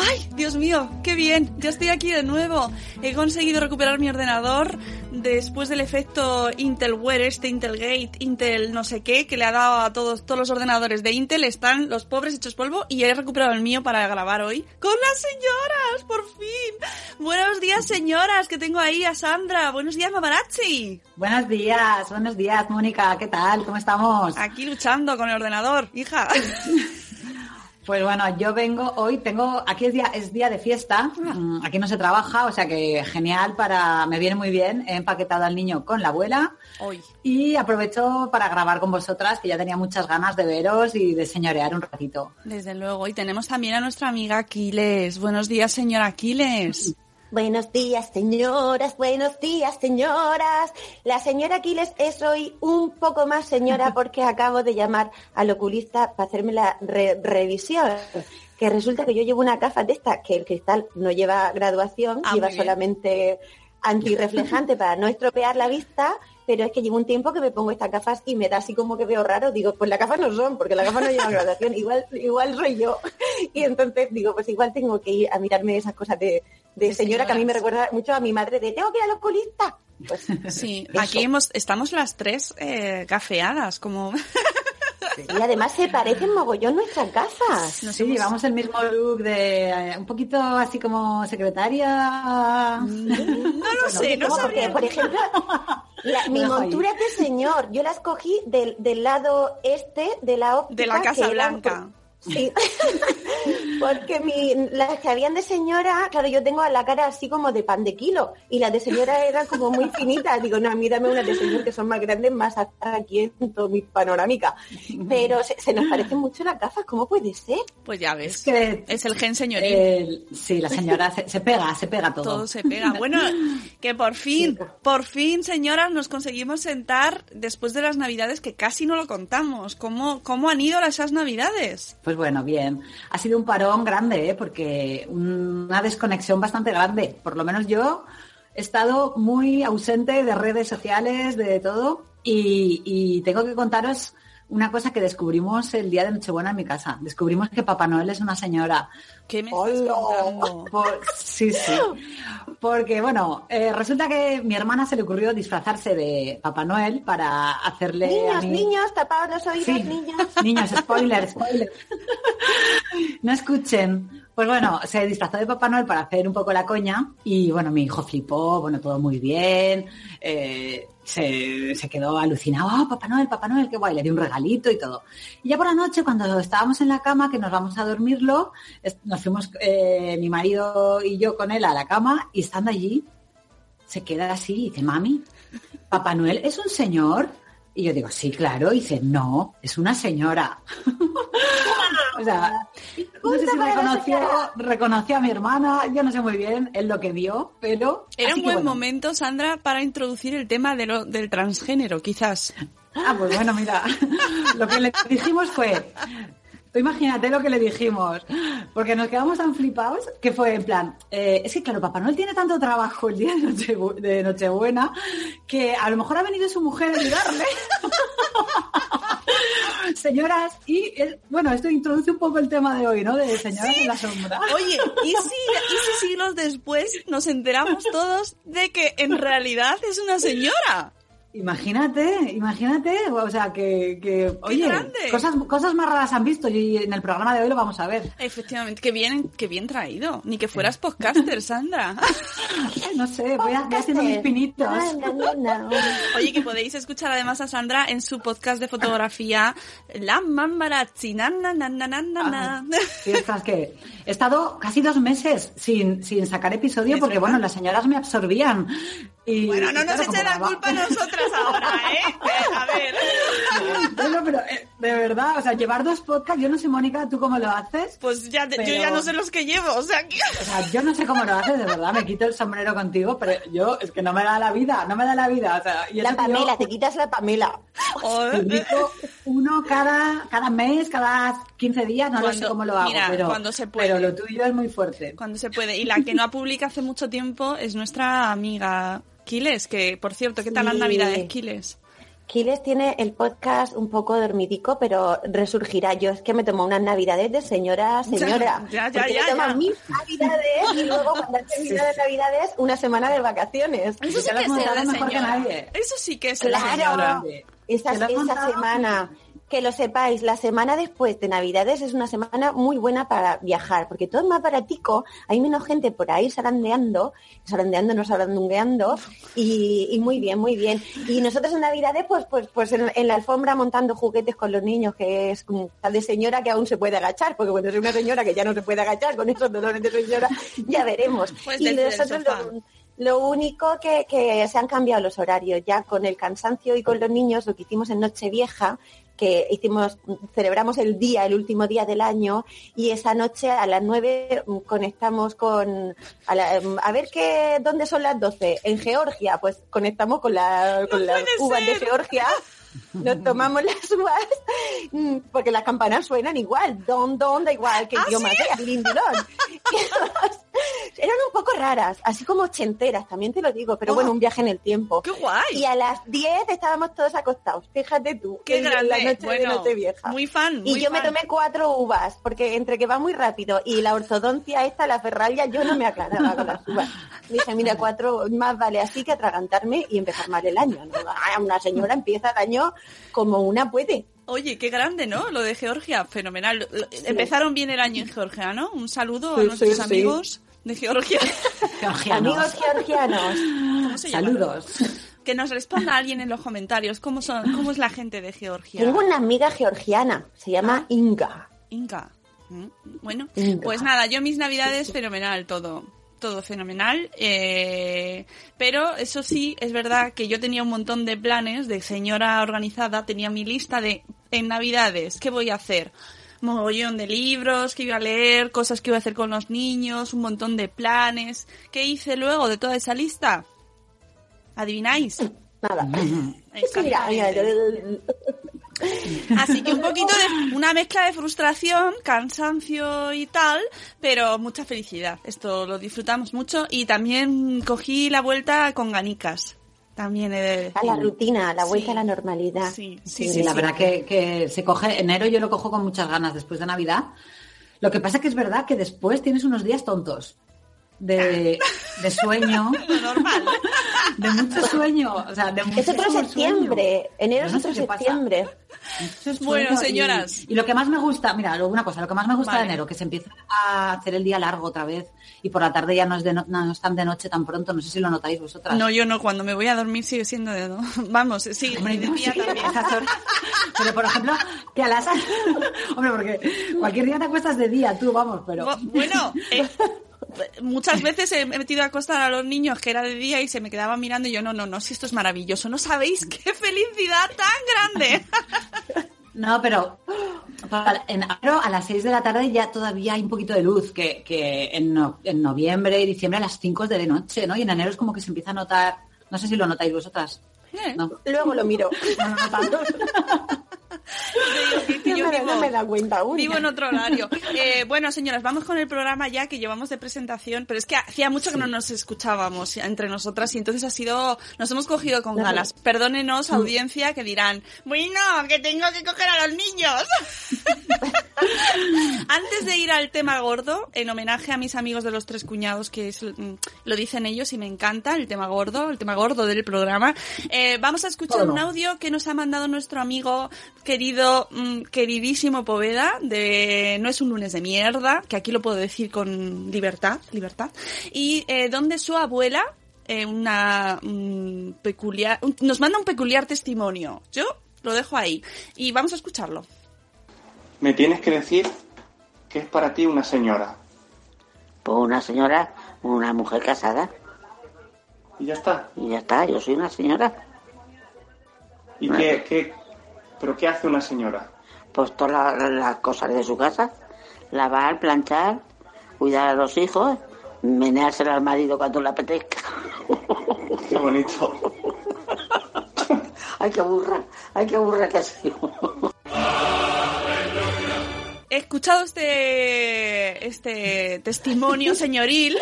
Ay, Dios mío, qué bien, ya estoy aquí de nuevo. He conseguido recuperar mi ordenador después del efecto Intel Wear, este Intel Gate, Intel no sé qué, que le ha dado a todos, todos los ordenadores de Intel, están los pobres hechos polvo y he recuperado el mío para grabar hoy con las señoras, por fin. Buenos días, señoras, que tengo ahí a Sandra. Buenos días, Mamarazzi. Buenos días, buenos días, Mónica. ¿Qué tal? ¿Cómo estamos? Aquí luchando con el ordenador, hija. Pues bueno, yo vengo hoy, tengo, aquí es día, es día de fiesta, mm, aquí no se trabaja, o sea que genial para, me viene muy bien, he empaquetado al niño con la abuela Hoy. y aprovecho para grabar con vosotras, que ya tenía muchas ganas de veros y de señorear un ratito. Desde luego. Y tenemos también a nuestra amiga Aquiles. Buenos días, señora Aquiles. Buenos días, señoras, buenos días, señoras. La señora Aquiles es hoy un poco más señora porque acabo de llamar al oculista para hacerme la re- revisión. Que resulta que yo llevo una gafa de esta que el cristal no lleva graduación, Ah, lleva solamente antirreflejante para no estropear la vista, pero es que llevo un tiempo que me pongo estas gafas y me da así como que veo raro. Digo, pues las gafas no son, porque las gafas no llevan graduación, igual, igual soy yo. Y entonces digo, pues igual tengo que ir a mirarme esas cosas de, de señora que a mí me recuerda mucho a mi madre de tengo que ir al oculista. Pues Sí, Eso. aquí hemos, estamos las tres eh, gafeadas, como... y además se parecen mogollón nuestras gafas. Nos Sí, hemos- llevamos el mismo look de eh, un poquito así como secretaria. No lo sé, no No, porque, sabría. por ejemplo, la- mi montura es de señor. Yo la escogí del, del lado este de la óptica. De la Casa Blanca. Sí, porque mi, las que habían de señora, claro, yo tengo la cara así como de pan de kilo y las de señora eran como muy finitas. Digo, no, mírame unas de señor que son más grandes, más aquí en todo mi panorámica. Pero se, se nos parecen mucho las gafas, ¿cómo puede ser? Pues ya ves. Es que Es el gen señoril. el- sí, la señora se, se pega, se pega todo. Todo se pega. Bueno, que por fin, por fin, señoras, nos conseguimos sentar después de las navidades que casi no lo contamos. ¿Cómo, cómo han ido esas navidades? Pues bueno, bien. Ha sido un parón grande, ¿eh? porque una desconexión bastante grande. Por lo menos yo he estado muy ausente de redes sociales, de todo, y, y tengo que contaros una cosa que descubrimos el día de Nochebuena en mi casa. Descubrimos que Papá Noel es una señora. ¿Qué me estás ¡Hola! contando? Por- sí, sí. Porque, bueno, eh, resulta que mi hermana se le ocurrió disfrazarse de Papá Noel para hacerle... a Niños, niños, tapados los oídos, Sí. niños. Niños, spoiler, spoiler. No escuchen. Pues bueno, se disfrazó de Papá Noel para hacer un poco la coña y bueno, mi hijo flipó, bueno, todo muy bien, eh, se, quedó alucinado, "Ah, Papá Noel, Papá Noel, qué guay, le di un regalito y todo. Y ya por la noche, cuando estábamos en la cama, que nos vamos a dormirlo, nos fuimos eh, mi marido y yo con él a la cama y estando allí, se queda así y dice, mami, Papá Noel es un señor. Y yo digo, sí, claro. Y dice, no, es una señora. o sea, no sé si reconoció, a mi hermana, yo no sé muy bien es lo que vio, pero... Era un buen bueno. momento, Sandra, para introducir el tema de lo- del transgénero, quizás. Ah, pues bueno, mira, lo que le dijimos fue, imagínate lo que le dijimos, porque nos quedamos tan flipados que fue en plan, eh, es que claro, Papá Noel tiene tanto trabajo el día de, Nochebu- de Nochebuena que a lo mejor ha venido su mujer a ayudarle. Señoras, y bueno, esto introduce un poco el tema de hoy, ¿no? De señoras en la sombra. Oye, ¿y si, ¿y si siglos después nos enteramos todos de que en realidad es una señora? Imagínate, imagínate, o sea, que, que oye, grande! cosas, cosas más raras han visto y en el programa de hoy lo vamos a ver. Efectivamente, qué bien, qué bien traído. Ni que fueras podcaster, Sandra. No sé, voy, a- haciendo mis pinitos. No, no, no. Oye, que podéis escuchar además a Sandra en su podcast de fotografía, La Mamarazzi. Na, na, na, na, na. Sí, que he estado casi dos meses sin, sin sacar episodio porque, verdad. bueno, las señoras me absorbían. Y, Bueno, no nos claro, echen la culpa a nosotras ahora, ¿eh? A ver. Bueno, pero eh, de verdad, o sea, llevar dos podcasts, yo no sé, Mónica, ¿tú cómo lo haces? Pues ya, yo ya no sé los que llevo, o sea que... O sea, yo no sé cómo lo haces, de verdad, me quito el sombrero contigo, pero yo es que no me da la vida, no me da la vida. O sea, y La yo Pamela, te quitas la Pamela. Publico uno cada, cada mes, cada 15 días, no sé cómo lo hago, mira, pero, cuando se puede. pero lo tuyo es muy fuerte. Cuando se puede. Y la que no publica hace mucho tiempo es nuestra amiga Kiles, que por cierto, ¿qué tal las Sí. navidades, Kiles? Kiles tiene el podcast un poco dormidico, pero resurgirá. Yo es que me tomo unas navidades de señora a señora. Ya, ya, Porque ya, me tomo ya. mis navidades y luego cuando han terminado las navidades, una semana de vacaciones. Eso sí que has es de mejor que señora. nadie. Eso sí que es de señora. Claro, esa, semana, que lo sepáis, la semana después de Navidades es una semana muy buena para viajar, porque todo es más baratico, hay menos gente por ahí zarandeando, zarandeando, no zarandungueando, y, y muy bien, muy bien. Y nosotros en Navidades, pues, pues, pues en, en la alfombra montando juguetes con los niños, que es como tal de señora que aún se puede agachar, porque cuando es una señora que ya no se puede agachar con esos dolores de señora, ya veremos. Pues y nosotros lo- lo único que, que se han cambiado los horarios ya con el cansancio y con los niños, lo que hicimos en Nochevieja, que hicimos, celebramos el día, el último día del año, y esa noche a las 9 mm, conectamos con, a, la- mm, a ver qué, dónde son las 12, en Georgia, pues conectamos con, la, con las uvas de. Georgia, nos tomamos las uvas, mm, porque las campanas suenan igual, don, don, da igual, que ¿Ah, idioma sí? sea, raras, así como ochenteras, también te lo digo, pero Oh. bueno, un viaje en el tiempo. ¡Qué guay! Y a las 10 estábamos todos acostados, fíjate tú. ¡Qué en grande! La noche de bueno, Nochevieja. muy fan, Y muy yo me fan. tomé cuatro uvas, porque entre que va muy rápido y la ortodoncia esta, la ferralla, yo no me aclaraba con las uvas. Dije, mira, cuatro, más vale así que atragantarme y empezar mal el año. ¿no? Ah, Una señora empieza el año como una puede. Oye, qué grande, ¿no? Lo de Georgia, fenomenal. Empezaron bien el año en Georgia, ¿no? Un saludo a Sí, nuestros sí, sí. De Georgia. Georgianos. Amigos georgianos, ¿Cómo se llaman? Saludos. Que nos responda alguien en los comentarios. ¿Cómo, son, cómo es la gente de Georgia? tengo una amiga georgiana, se llama Inga. Inca. Mm, Bueno, pues nada, yo mis navidades fenomenal todo. Todo fenomenal. eh, pero eso sí, es verdad que yo tenía un montón de planes de señora organizada. Tenía mi lista de en navidades, ¿qué voy a hacer? Mogollón de libros que iba a leer, cosas que iba a hacer con los niños, un montón de planes. ¿Qué hice luego de toda esa lista? ¿Adivináis? Nada. Mira, Así que un poquito de una mezcla de frustración, cansancio y tal, pero mucha felicidad. Esto lo disfrutamos mucho y también cogí la vuelta con ganicas. También he de a la rutina, a la vuelta Sí. a la normalidad. Sí, sí, Sí, sí. la sí. verdad que, que se coge, enero yo lo cojo con muchas ganas después de Navidad. Lo que pasa que es verdad que después tienes unos días tontos de, de sueño, Normal. de mucho sueño, o sea, de Es otro septiembre, sueño. enero es otro septiembre. Mucho Bueno, y- señoras. Y, lo que más me gusta, mira, una cosa, lo que más me gusta Vale. de enero, que se empieza a hacer el día largo otra vez y por la tarde ya no es, de no, no es tan de noche tan pronto, no sé si lo notáis vosotras. No, yo no, cuando me voy a dormir sigue siendo de... Vamos, sí, Hombre, de no, día sí, también. esas horas. Pero, por ejemplo, que a las... Hombre, porque cualquier día te acuestas de día, tú, vamos, pero... Bu- Bueno, eh, muchas veces he metido a acostar a los niños que era de día y se me quedaban mirando y yo, no, no, no, si esto es maravilloso, no sabéis qué felicidad tan grande. No, pero enero a las 6 de la tarde ya todavía hay un poquito de luz, que, que en, no- en noviembre y diciembre a las 5 es de noche, ¿no? Y en enero es como que se empieza a notar, no sé si lo notáis vosotras. Eh, No, Luego lo miro. no lo que- que yo No me- vivo- no me da cuenta. Vivo en otro horario. Eh, bueno, señoras, vamos con el programa ya que llevamos de presentación, pero es que hacía mucho que no nos escuchábamos entre nosotras y entonces ha sido, nos hemos cogido con No, ganas. Perdónenos, audiencia, que dirán, bueno, que tengo que coger a los niños. Antes de ir al tema gordo, en homenaje a mis amigos de los tres cuñados, que es, mm, lo dicen ellos y me encanta, el tema gordo, el tema gordo del programa, eh, vamos a escuchar un audio que nos ha mandado nuestro amigo querido, mm, queridísimo Poveda, de No es un lunes de mierda, que aquí lo puedo decir con libertad, libertad, y eh, donde su abuela, eh, una mm, peculiar, un- nos manda un peculiar testimonio. Yo lo dejo ahí y vamos a escucharlo. Me tienes que decir que es para ti una señora. Pues una señora, una mujer casada. Y ya está. Y ya está, yo soy una señora. ¿Y qué, qué, pero qué hace una señora? Pues todas las, las cosas de su casa. Lavar, planchar, cuidar a los hijos, meneársela al marido cuando le apetezca. Qué bonito. Ay, qué burra, ay, qué burra que ha sido. He escuchado este, este testimonio señoril.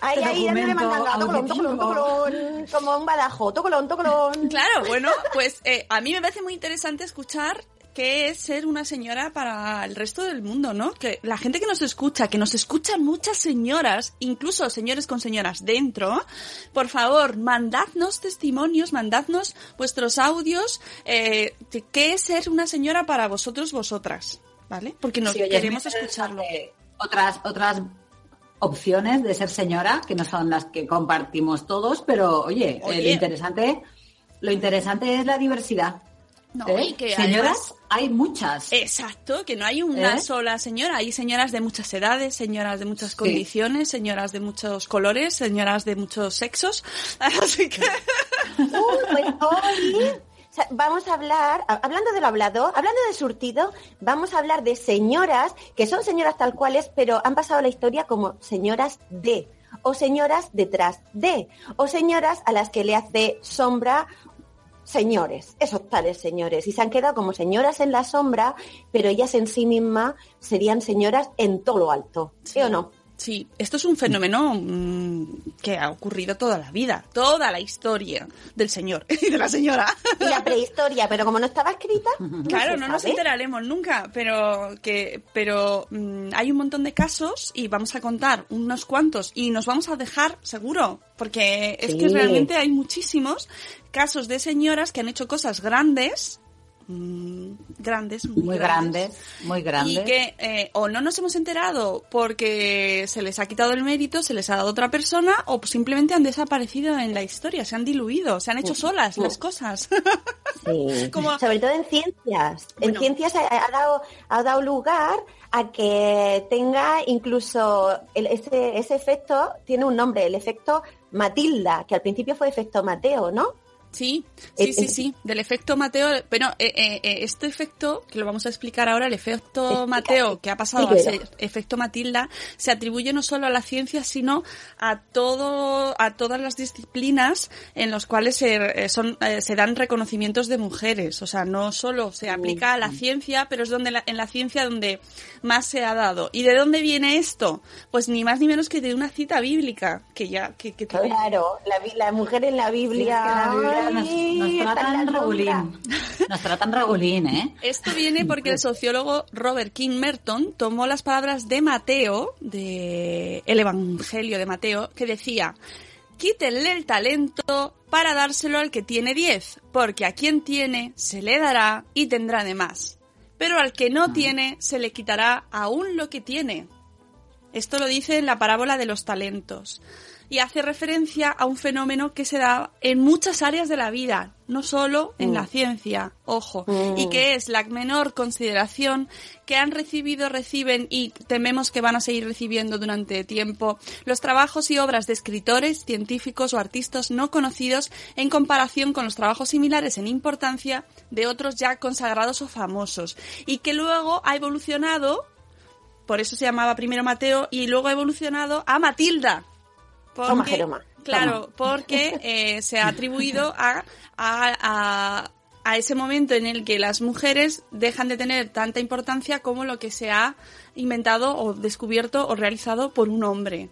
Ay, Este ay, dándole mandanga, tocolón, tocolón, tocolón, como un badajo, tocolón, tocolón. Claro, bueno, pues eh, a mí me parece muy interesante escuchar qué es ser una señora para el resto del mundo, ¿no? Que la gente que nos escucha, que nos escuchan muchas señoras, incluso señores con señoras dentro, por favor, mandadnos testimonios, mandadnos vuestros audios, eh, de qué es ser una señora para vosotros, vosotras, ¿vale? Porque nos Sí, oye, queremos escucharlo. Otras, otras opciones de ser señora, que no son las que compartimos todos, pero oye, Oye. lo interesante, lo interesante es la diversidad. No, ¿eh? y que Señoras, además- hay muchas. Exacto, que no hay una ¿Eh? sola señora, hay señoras de muchas edades, señoras de muchas condiciones, señoras de muchos colores, señoras de muchos sexos, así que Uy, pues hoy vamos a hablar, hablando de lo hablado, hablando de surtido, vamos a hablar de señoras que son señoras tal cuales, pero han pasado la historia como señoras de, o señoras detrás de, o señoras a las que le hace sombra señores, esos tales señores, y se han quedado como señoras en la sombra, pero ellas en sí mismas serían señoras en todo lo alto, ¿sí o no? Sí, esto es un fenómeno mm, que ha ocurrido toda la vida, toda la historia del señor y de la señora. Y la prehistoria, pero como no estaba escrita, Claro, no nos enteraremos nunca, pero que pero mm, hay un montón de casos y vamos a contar unos cuantos y nos vamos a dejar seguro, porque es que realmente hay muchísimos casos de señoras que han hecho cosas grandes, mm, grandes, muy, muy grandes, muy grandes. y que eh, o no nos hemos enterado porque se les ha quitado el mérito, se les ha dado otra persona o simplemente han desaparecido en la historia, se han diluido, se han hecho solas las cosas. Sí. Como- Sobre todo en ciencias. En ciencias ha, ha dado, ha dado lugar a que tenga incluso el- ese, ese efecto, tiene un nombre, el efecto Matilda, que al principio fue efecto Mateo, ¿no? Sí, sí, Eh, sí, eh, sí, del efecto Mateo, pero eh, eh, eh, este efecto, que lo vamos a explicar ahora, el efecto Explica, Mateo, que ha pasado a ser efecto Matilda, se atribuye no solo a la ciencia, sino a todo, a todas las disciplinas en las cuales se, son, se dan reconocimientos de mujeres. O sea, no solo se aplica a la ciencia, pero es donde la- en la ciencia donde más se ha dado. ¿Y de dónde viene esto? Pues ni más ni menos que de una cita bíblica, que ya, que, que Claro, la, mujer en la Sí, es Biblia. que la Biblia nos, tratan regulín. Nos tratan regulín, ¿eh? Esto viene porque el sociólogo Robert King Merton tomó las palabras de Mateo, de el Evangelio de Mateo, que decía, quítenle el talento para dárselo al que tiene diez, porque a quien tiene se le dará y tendrá de más. Pero al que no tiene se le quitará aún lo que tiene. Esto lo dice en la parábola de los talentos y hace referencia a un fenómeno que se da en muchas áreas de la vida, no solo en Mm. la ciencia, ojo, Mm. y que es la menor consideración que han recibido, reciben y tememos que van a seguir recibiendo durante tiempo los trabajos y obras de escritores, científicos o artistas no conocidos en comparación con los trabajos similares en importancia de otros ya consagrados o famosos, y que luego ha evolucionado por eso se llamaba primero Mateo y luego ha evolucionado a Matilda. Porque- Toma, Jeroma. Claro, porque eh, se ha atribuido a, a, a a ese momento en el que las mujeres dejan de tener tanta importancia como lo que se ha inventado o descubierto o realizado por un hombre.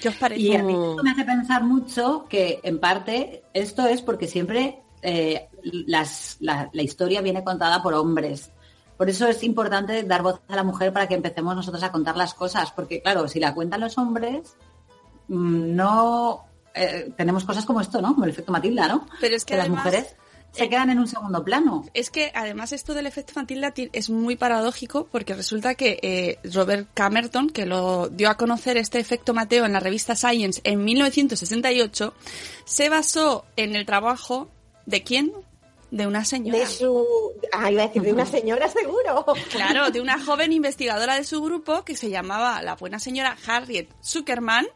¿Qué os parece? Y a mí esto me hace pensar mucho que, en parte, esto es porque siempre eh, las- la, la historia viene contada por hombres. Por eso es importante dar voz a la mujer para que empecemos nosotros a contar las cosas. Porque, claro, si la cuentan los hombres, mm, no eh, tenemos cosas como esto, ¿no? Como el efecto Matilda, ¿no? Pero es que las además- mujeres se quedan en un segundo plano. Es que además esto del efecto Matilda ti- es muy paradójico porque resulta que eh, Robert Camerton, que lo dio a conocer este efecto Mateo en la revista Science en 1968, se basó en el trabajo de quién? De una señora. De su... Ah, iba a decir, de una señora seguro. Claro, de una joven investigadora de su grupo que se llamaba la buena señora Harriet Zuckerman,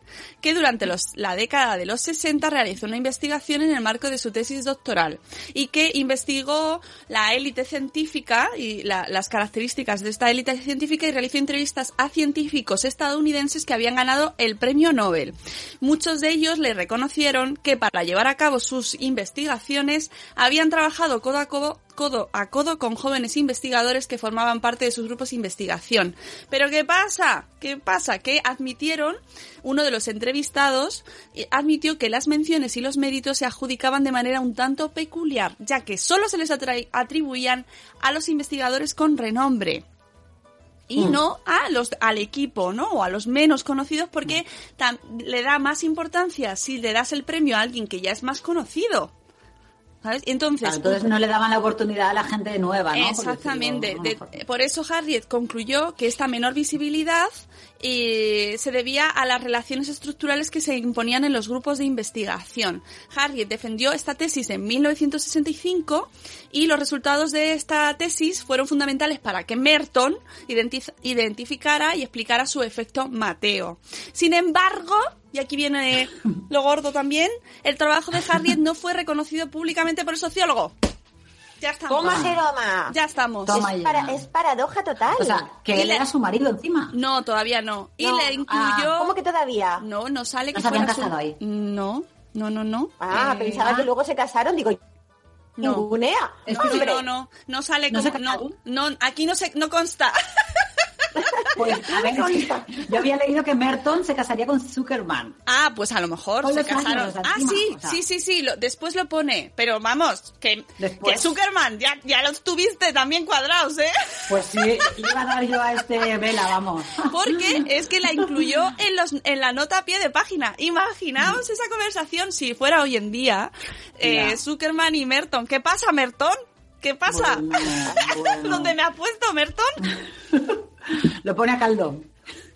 que durante los- la década de los 60 realizó una investigación en el marco de su tesis doctoral y que investigó la élite científica y la- las características de esta élite científica y realizó entrevistas a científicos estadounidenses que habían ganado el premio Nobel. Muchos de ellos le reconocieron que para llevar a cabo sus investigaciones habían trabajado codo a codo codo a codo con jóvenes investigadores que formaban parte de sus grupos de investigación. Pero ¿qué pasa? ¿Qué pasa? Que admitieron, uno de los entrevistados eh, admitió que las menciones y los méritos se adjudicaban de manera un tanto peculiar, ya que solo se les atribuían a los investigadores con renombre y Mm. no a los al equipo, ¿no? O a los menos conocidos porque tam- le da más importancia si le das el premio a alguien que ya es más conocido. ¿Sabes? Entonces, Claro, entonces no le daban la oportunidad a la gente nueva, ¿no? Por Exactamente. de por eso Harriet concluyó que esta menor visibilidad eh, se debía a las relaciones estructurales que se imponían en los grupos de investigación. Harriet defendió esta tesis en 1965 y los resultados de esta tesis fueron fundamentales para que Merton identi- identificara y explicara su efecto Mateo. Sin embargo, y aquí viene lo gordo también, el trabajo de Harriet no fue reconocido públicamente por el sociólogo. Ya estamos. ¿Cómo se toma? Ya estamos. Toma es, ya. para- es paradoja total. O sea, que él le- era su marido encima. No, todavía no. Y No. le incluyó... Ah, ¿Cómo que todavía? No, no sale No que se habían su- casado ahí. No, no, no, no. Ah, Eh, pensaba que luego se casaron. Digo, no. ningunea. Es No, no, no, no sale ¿No como... se No, no, aquí no se, no consta. Pues, a ver, es que yo había leído que Merton se casaría con Zuckerman. Ah, pues a lo mejor se años casaron. Ah, encima, sí, o sea. sí, sí, sí, lo- después lo pone. Pero vamos, que, que Zuckerman, ya, ya los tuviste también cuadrados, ¿eh? Pues sí, le iba a dar yo a este Vela, vamos. Porque es que la incluyó en, los, en la nota a pie de página. Imaginaos esa conversación si fuera hoy en día eh. Zuckerman y Merton. ¿Qué pasa, Merton? ¿Qué pasa? Bueno, bueno. ¿Dónde me ha puesto Merton? Lo pone a caldo.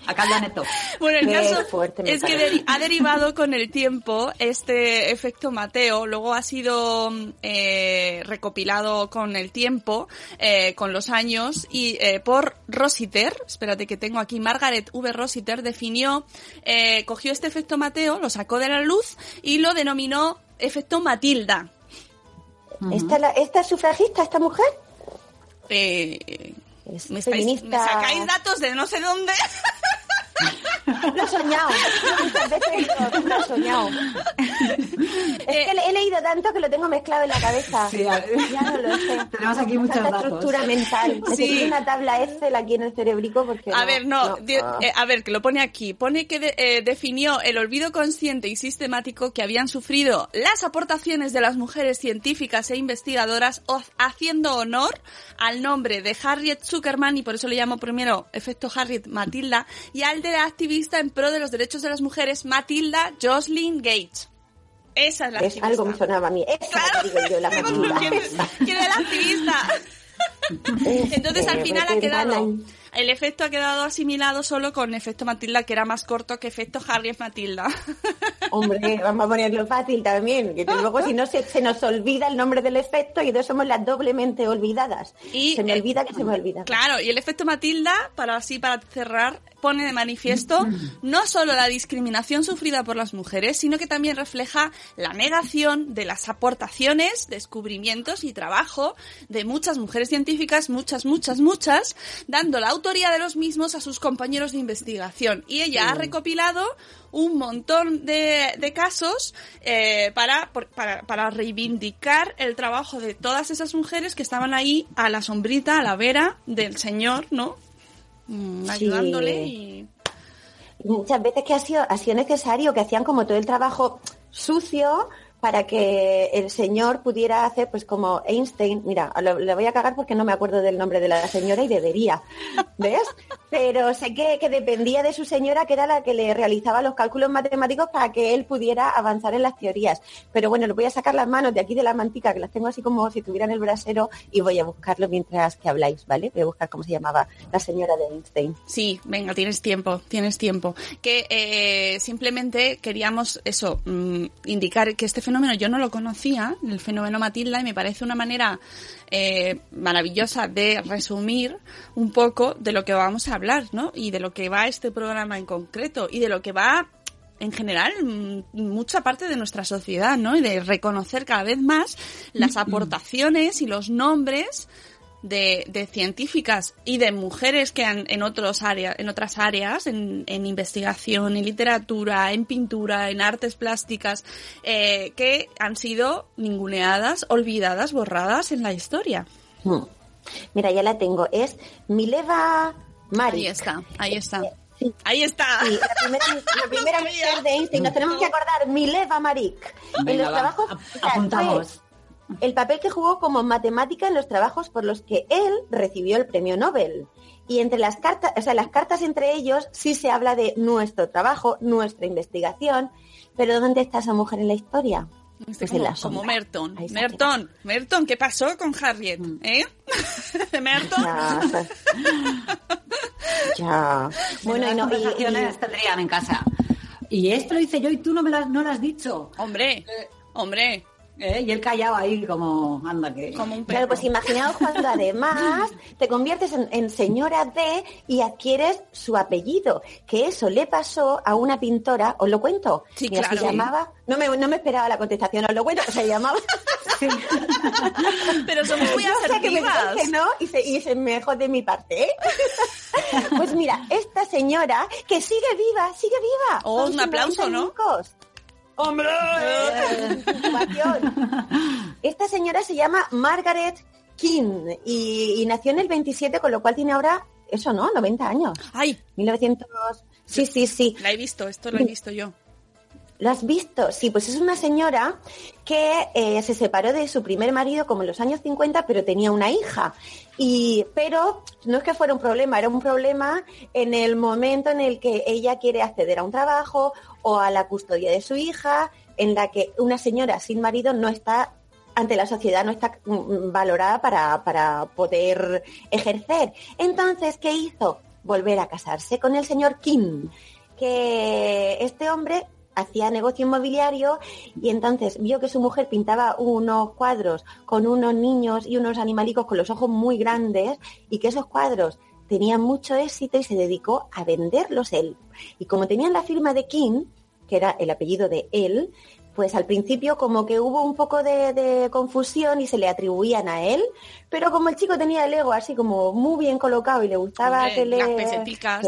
A caldo neto. Bueno, el Qué caso fuerte es que deri- ha derivado con el tiempo este efecto Mateo, luego ha sido mm, eh, recopilado con el tiempo, eh, con los años, y eh, por Rositer, espérate que tengo aquí, Margaret V. Rositer definió, cogió este efecto Mateo, lo sacó de la luz y lo denominó efecto Matilda. ¿Esta, la- ¿Esta es sufragista, esta mujer? Eh, Es me, estáis- feminista. me sacáis datos de no sé dónde. Lo he soñado. Muchas veces lo, lo he soñado. Es que le- he leído tanto que lo tengo mezclado en la cabeza. Sí, a- ya no lo sé. Tenemos aquí muchos datos. estructura mental. Necesito una tabla Excel aquí en el cerebrico porque A ver, no, ah. eh, a ver, que lo pone aquí. Pone que de- eh, definió el olvido consciente y sistemático que habían sufrido las aportaciones de las mujeres científicas e investigadoras, haciendo honor al nombre de Harriet Zuckerman, y por eso le llamo primero efecto Harriet Matilda, y al de la activista en pro de los derechos de las mujeres, Matilda Jocelyn Gates. Esa es la es activista. algo me sonaba a mí. Esa Claro. digo yo, la Matilda. ¿Quién, quién es la activista? Entonces al Este, final ha quedado, el efecto ha quedado asimilado solo con efecto Matilda, que era más corto que efecto Harriet Matilda. Hombre, vamos a ponerlo fácil también, que luego si no se, se nos olvida el nombre del efecto y entonces somos las doblemente olvidadas. Y, se me eh, olvida que se me olvida. Claro, y el efecto Matilda, para así, para cerrar, pone de manifiesto no solo la discriminación sufrida por las mujeres, sino que también refleja la negación de las aportaciones, descubrimientos y trabajo de muchas mujeres científicas, muchas, muchas, muchas, dando la autoría de los mismos a sus compañeros de investigación. Y ella ha recopilado un montón de, de casos eh, para, para, para reivindicar el trabajo de todas esas mujeres que estaban ahí a la sombrita, a la vera del Señor, ¿no? Mm, ayudándole y... muchas veces que ha sido, ha sido necesario que hacían como todo el trabajo sucio para que el señor pudiera hacer, pues como Einstein, mira, lo voy a cagar porque no me acuerdo del nombre de la señora y debería, ¿ves? Pero sé que, que dependía de su señora, que era la que le realizaba los cálculos matemáticos para que él pudiera avanzar en las teorías. Pero bueno, le voy a sacar las manos de aquí de la mantica, que las tengo así como si tuvieran el brasero, y voy a buscarlo mientras que habláis, ¿vale? Voy a buscar cómo se llamaba la señora de Einstein. Sí, venga, tienes tiempo, tienes tiempo. Que eh, simplemente queríamos eso, mm, indicar que este fenómeno yo no lo conocía, el fenómeno Matilda, y me parece una manera eh, maravillosa de resumir un poco de lo que vamos a hablar, ¿no? Y de lo que va este programa en concreto, y de lo que va en general mm, mucha parte de nuestra sociedad, ¿no? Y de reconocer cada vez más las aportaciones y los nombres de, de científicas y de mujeres que han en otros áreas, en otras áreas, en, en investigación, en literatura, en pintura, en artes plásticas, eh, que han sido ninguneadas, olvidadas, borradas en la historia. Hmm. Mira, ya la tengo. Es Mileva Mari. Ahí está, ahí está. Ahí está. Sí, la primera, la primera mujer de Einstein. Nos tenemos que acordar, Mileva Marik. en Venga, los va, trabajos, apuntamos. El papel que jugó como matemática en los trabajos por los que él recibió el premio Nobel. Y entre las cartas, o sea, las cartas entre ellos sí se habla de nuestro trabajo, nuestra investigación. Pero ¿dónde está esa mujer en la historia? Pues en como, la como. Merton. Merton, Merton, ¿qué pasó con Harriet? ¿Eh? Merton. Ya. Bueno, y no, y- y- tendrían en casa. Y esto lo hice yo y tú no me no lo has dicho. Hombre, hombre. ¿Eh? Y él callado ahí como, anda que... Como un Claro, pues imaginaos cuando además te conviertes en, en señora D y adquieres su apellido, que eso le pasó a una pintora, ¿os lo cuento? Sí, Mira, claro. Se llamaba, no me, no me esperaba la contestación, os lo cuento, se llamaba... Pero somos muy Yo sé que me asertivas. no y se, y se me jode mi parte, ¿eh? Pues mira, esta señora que sigue viva, sigue viva. Oh, un aplauso, 90 ¿no? ¡Hombre! Esta señora se llama Margaret King y, y nació en el 27, con lo cual tiene ahora, eso no, 90 años. Ay, 1900... Sí, sí, sí. la he visto, esto lo he visto yo. ¿Lo has visto? Sí, pues es una señora que eh, se separó de su primer marido como en los años 50, pero tenía una hija. Y, pero no es que fuera un problema, era un problema en el momento en el que ella quiere acceder a un trabajo o a la custodia de su hija, en la que una señora sin marido no está ante la sociedad no está mm, valorada para, para poder ejercer. Entonces, ¿qué hizo? Volver a casarse con el señor Kim, que este hombre hacía negocio inmobiliario y entonces vio que su mujer pintaba unos cuadros con unos niños y unos animalicos con los ojos muy grandes y que esos cuadros tenían mucho éxito y se dedicó a venderlos él. Y como tenían la firma de King, que era el apellido de él, pues al principio como que hubo un poco de, de confusión y se le atribuían a él, pero como el chico tenía el ego así como muy bien colocado y le gustaba Hombre, que le... las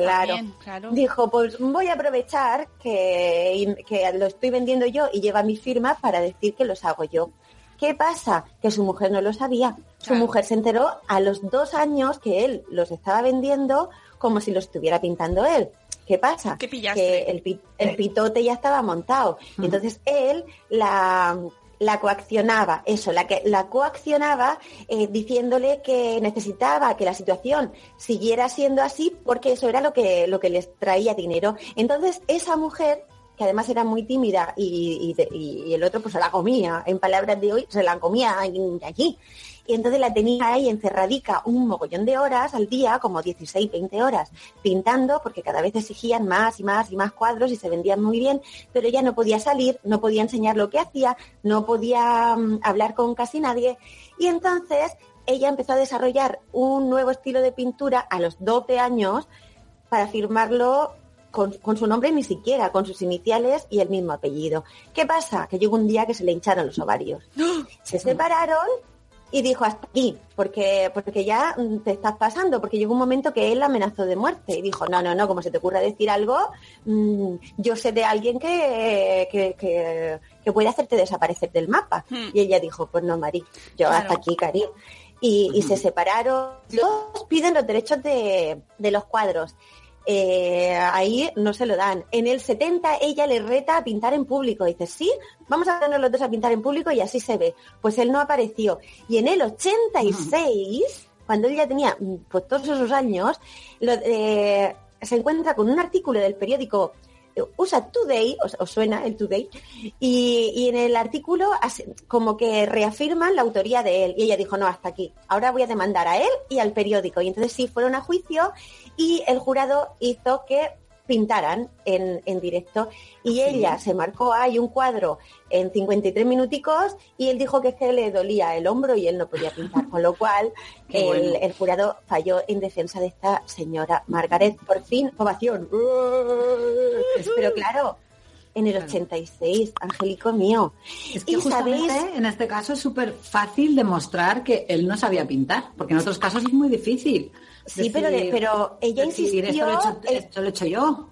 claro, también, claro. Dijo, pues voy a aprovechar que, que lo estoy vendiendo yo y lleva mi firma para decir que los hago yo. ¿Qué pasa? Que su mujer no lo sabía. Su Claro. mujer se enteró a los dos años que él los estaba vendiendo como si los estuviera pintando él. ¿Qué pasa? Que el, el pitote ya estaba montado. Entonces él la, la coaccionaba, eso, la que la coaccionaba eh, diciéndole que necesitaba que la situación siguiera siendo así porque eso era lo que, lo que les traía dinero. Entonces esa mujer que además era muy tímida y, y y el otro pues se la comía, en palabras de hoy, se la comía allí. Y entonces la tenía ahí encerradica un mogollón de horas al día, como 16, 20 horas, pintando, porque cada vez exigían más y más y más cuadros y se vendían muy bien, pero ella no podía salir, no podía enseñar lo que hacía, no podía mm, hablar con casi nadie. Y entonces ella empezó a desarrollar un nuevo estilo de pintura a los 12 años, para firmarlo con, con su nombre ni siquiera, con sus iniciales y el mismo apellido. ¿Qué pasa? Que llegó un día que se le hincharon los ovarios. Se separaron y dijo hasta aquí, porque, porque ya mm, te estás pasando, porque llegó un momento que él amenazó de muerte y dijo, no, no, no, como se te ocurra decir algo, mm, yo sé de alguien que, que, que, que puede hacerte desaparecer del mapa. Hmm. Y ella dijo, pues no, Mari, yo hasta aquí, Cari. Y, y se separaron. Los piden los derechos de, de los cuadros. Eh, ahí no se lo dan. En el 70 ella le reta a pintar en público. Dice, sí, vamos a ponernos los dos a pintar en público y así se ve. Pues él no apareció. Y en el 86, cuando él ya tenía mm, pues, todos esos años, eh, se encuentra con un artículo del periódico USA Today, os, suena el Today, y, y en el artículo como que reafirman la autoría de él. Y ella dijo, no, hasta aquí. Ahora voy a demandar a él y al periódico. Y entonces sí, fueron a juicio y el jurado hizo que pintaran en, en directo y ella se marcó ahí un cuadro en 53 minuticos y él dijo que es que le dolía el hombro y él no podía pintar, con lo cual el, bueno. el jurado falló en defensa de esta señora Margaret. Por fin, ovación. Pero claro, en el 86, Angélico mío. Es que y justamente sabéis, en este caso es súper fácil demostrar que él no sabía pintar, porque en otros casos es muy difícil. Sí, pero pero ella insistió- Esto lo, he hecho, eh, esto lo he hecho yo.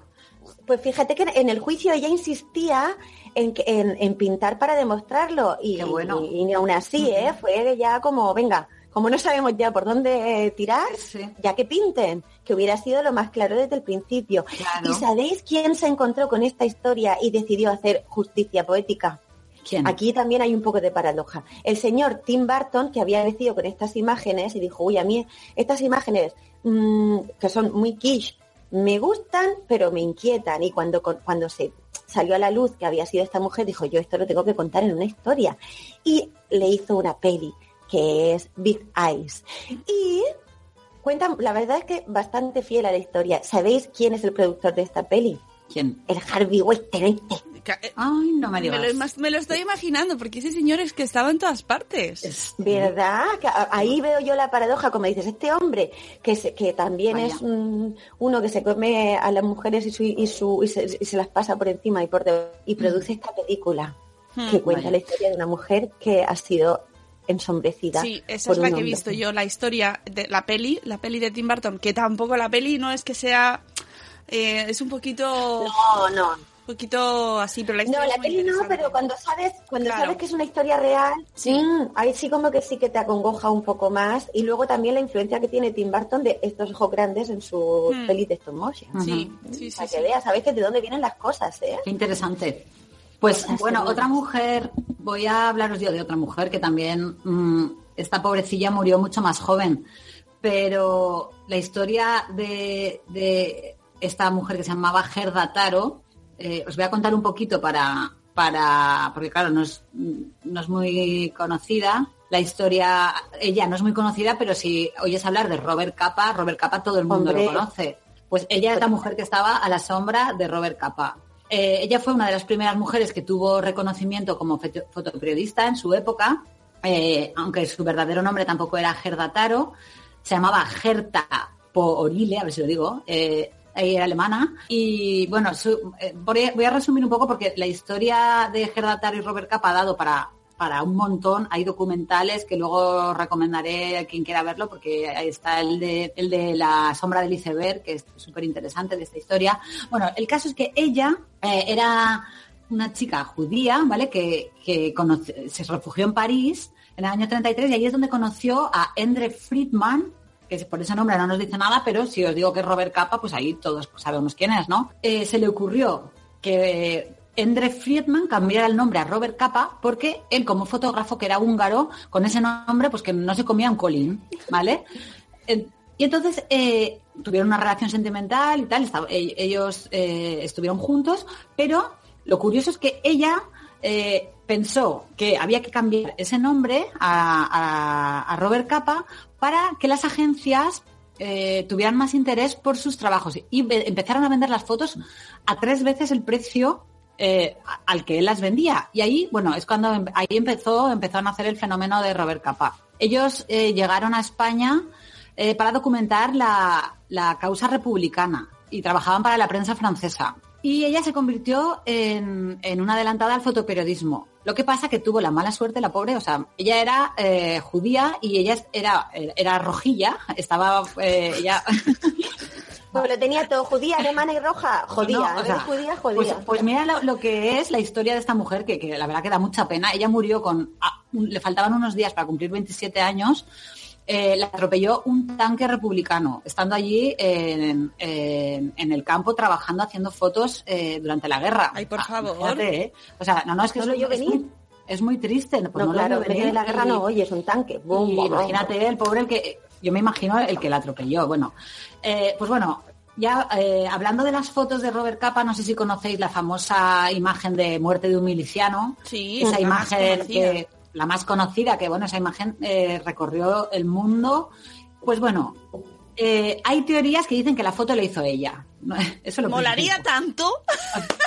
Pues fíjate que en el juicio ella insistía en, en, en pintar para demostrarlo y, Qué bueno. y, y aún así, ¿eh? fue ya como, venga, como no sabemos ya por dónde tirar, Sí. ya que pinten, que hubiera sido lo más claro desde el principio. Claro. ¿Y sabéis quién se encontró con esta historia y decidió hacer justicia poética? ¿Quién? Aquí también hay un poco de paradoja. El señor Tim Burton, que había crecido con estas imágenes y dijo, uy, a mí estas imágenes mm, que son muy quiche, me gustan, pero me inquietan. Y cuando, cuando se salió a la luz que había sido esta mujer, dijo, yo esto lo tengo que contar en una historia. Y le hizo una peli, que es Big Eyes. Y cuenta, la verdad es que bastante fiel a la historia. ¿Sabéis quién es el productor de esta peli? ¿Quién? El Harvey Weinstein. Eh, Ay, no me Me lo, imas- me lo estoy imaginando, porque ese señor es que estaba en todas partes. Es- ¿Verdad? Ahí veo yo la paradoja, como dices, este hombre que se- que también Vaya. es un- uno que se come a las mujeres y, su, y, su- y se, y se las pasa por encima y por de- y produce esta película Hmm. que cuenta Vaya. la historia de una mujer que ha sido ensombrecida. Sí, esa por es la que he visto yo, la historia de la peli, la peli de Tim Burton, que tampoco la peli no es que sea, eh, es un poquito, No, no. Un poquito así, pero la No, historia la es muy peli no, pero cuando sabes, cuando Claro. sabes que es una historia real, Sí. ahí sí como que sí que te acongoja un poco más. Y luego también la influencia que tiene Tim Burton de estos ojos grandes en su Hmm. peli de stop motion. Sí, sí, sí, Para sí. que veas, sabes que de dónde vienen las cosas, ¿eh? Qué interesante. Pues bueno, otra mujer, voy a hablaros yo de otra mujer que también, mm, esta pobrecilla murió mucho más joven, pero la historia de, de esta mujer que se llamaba Gerda Taro, eh, os voy a contar un poquito para, para porque claro, no es, no es muy conocida. La historia, ella no es muy conocida, pero si oyes hablar de Robert Capa, Robert Capa todo el mundo Hombre. lo conoce. Pues ella es la mujer que estaba a la sombra de Robert Capa. Eh, ella fue una de las primeras mujeres que tuvo reconocimiento como foto- fotoperiodista en su época, eh, aunque su verdadero nombre tampoco era Gerda Taro, se llamaba Gerta Porile, a ver si lo digo, eh, era alemana. Y bueno, eh, voy a- voy a resumir un poco porque la historia de Gerda y Robert Capa ha dado para, para un montón. Hay documentales que luego recomendaré a quien quiera verlo porque ahí está el de, el de La sombra del iceberg, que es súper interesante de esta historia. Bueno, el caso es que ella eh, era una chica judía, ¿vale? Que, que conoce- se refugió en París en el año 33 y ahí es donde conoció a Endre Friedman, que por ese nombre no nos dice nada, pero si os digo que es Robert Capa, pues ahí todos sabemos quién es, ¿no? Eh, se le ocurrió que Endre Friedman cambiara el nombre a Robert Capa porque él como fotógrafo que era húngaro, con ese nombre pues que no se comía un colín, ¿vale? Eh, Y entonces eh, tuvieron una relación sentimental y tal, estaba- e- ellos eh, estuvieron juntos, pero lo curioso es que ella eh, pensó que había que cambiar ese nombre a, a- Robert Capa para que las agencias eh, tuvieran más interés por sus trabajos y empezaron a vender las fotos a tres veces el precio eh, al que él las vendía. Y ahí, bueno, es cuando em- ahí empezó, empezó a nacer el fenómeno de Robert Capa. Ellos eh, llegaron a España para documentar la, la causa republicana. y trabajaban para la prensa francesa. Y ella se convirtió en, en una adelantada al fotoperiodismo. Lo que pasa que tuvo la mala suerte, la pobre, o sea, ella era eh, judía y ella era, era rojilla, estaba eh, ella... Pues lo tenía todo, judía, alemana y roja, jodía, No, o sea, judía, Pues, jodía. pues mira lo, lo que es la historia de esta mujer, que, que la verdad que da mucha pena. Ella murió con... ah, le faltaban unos días para cumplir 27 años. Eh, la atropelló un tanque republicano, estando allí en, en- en el campo trabajando, haciendo fotos eh, durante la guerra. Ay, por Ah, favor. fíjate, ¿eh? O sea, no, no, es que No es, lo oyó es venir. muy, es muy triste. Pues no, claro, venir la guerra y- no oyes un tanque. Bum, y bum, bum. imagínate el pobre el que yo me imagino el que la atropelló. Bueno, eh, pues bueno, ya eh, hablando de las fotos de Robert Capa, no sé si conocéis la famosa imagen de muerte de un miliciano. Sí, esa imagen que la más conocida, que bueno, esa imagen eh, recorrió el mundo. Pues bueno, eh, hay teorías que dicen que la foto la hizo ella. Eso lo Molaría tanto.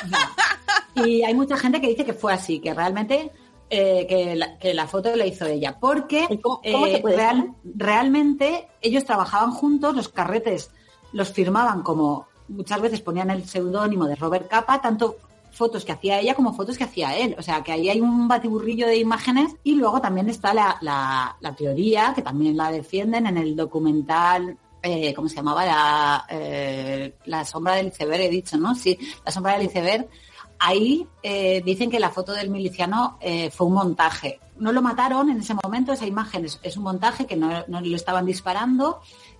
y hay mucha gente que dice que fue así, que realmente eh, que, la, que la foto la hizo ella. Porque eh, real- realmente ellos trabajaban juntos, los carretes los firmaban como muchas veces ponían el seudónimo de Robert Capa, tanto fotos que hacía ella como fotos que hacía él. O sea, que ahí hay un batiburrillo de imágenes y luego también está la, la- teoría, que también la defienden en el documental, eh, ¿cómo se llamaba? La, eh, la sombra del iceberg, he dicho, ¿no? Sí, la sombra del iceberg. Ahí eh, dicen que la foto del miliciano eh, fue un montaje. No lo mataron en ese momento, esa imagen es, es un montaje que no, no lo estaban disparando,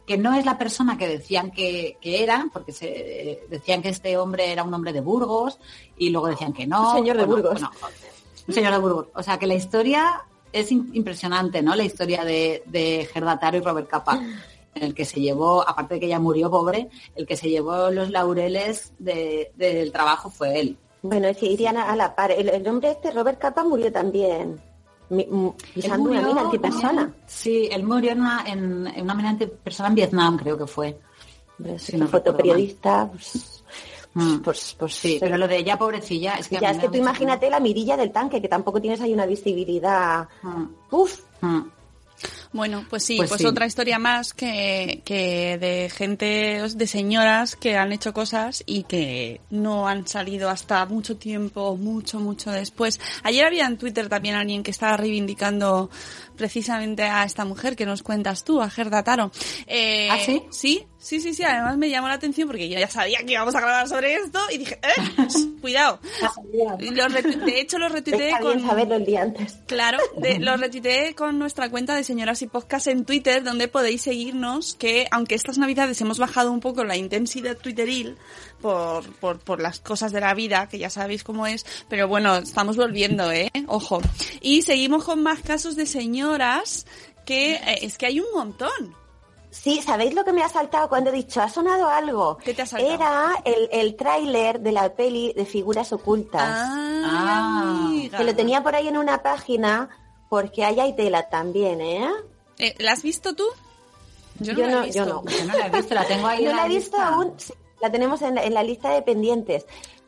que no es la persona que decían que, que era, porque se, eh, decían que este hombre era un hombre de Burgos y luego decían que no. Un señor de Bueno, Burgos. bueno, un señor de Burgos. O sea que la historia es impresionante, ¿no? La historia de, de Gerda Taro y Robert Capa, en el que se llevó, aparte de que ella murió pobre, el que se llevó los laureles de- del trabajo fue él. Bueno, es que irían a la par. El, el hombre este, Robert Capa, murió también pisando una murió mina antipersona. también- Sí, él murió en una, en, en una mina antipersona en Vietnam, creo que fue. No fotoperiodista. Pues, Mm. pues, pues, Sí, pero lo de ella, pobrecilla, es que... ya es que tú imagínate la mirilla del tanque, que tampoco tienes ahí una visibilidad. pena. Uf, Mm, mm. Bueno, pues sí, Pues pues, sí. otra historia más que, que de gente, de señoras que han hecho cosas y que no han salido hasta mucho tiempo, mucho, mucho después. Ayer había en Twitter también alguien que estaba reivindicando precisamente a esta mujer que nos cuentas tú, a Gerda Taro. Eh, ¿Ah, sí? Sí, sí, sí, sí. Además me llamó la atención porque yo ya sabía que íbamos a grabar sobre esto y dije, ¡eh! Cuidado. De hecho, lo retuiteé con... saberlo el día antes. Claro, de- lo retuiteé con nuestra cuenta de Señoras y Podcast en Twitter, donde podéis seguirnos, que aunque estas navidades hemos bajado un poco la intensidad twitteril por, por, por las cosas de la vida, que ya sabéis cómo es, pero bueno, estamos volviendo, ¿eh? Ojo. Y seguimos con más casos de señoras, que eh, es que hay un montón. Sí, ¿sabéis lo que me ha saltado cuando he dicho, ha sonado algo? ¿Qué te ha saltado? Era el, el tráiler de la peli de figuras ocultas. Ah. amiga. que lo tenía por ahí en una página, porque ahí hay tela también, ¿eh? Eh, ¿La has visto tú? Yo no, Yo la he no, visto. yo no. Yo no la he visto, la tengo ahí No en la he visto lista. aún, sí, la tenemos en la, en la lista de pendientes,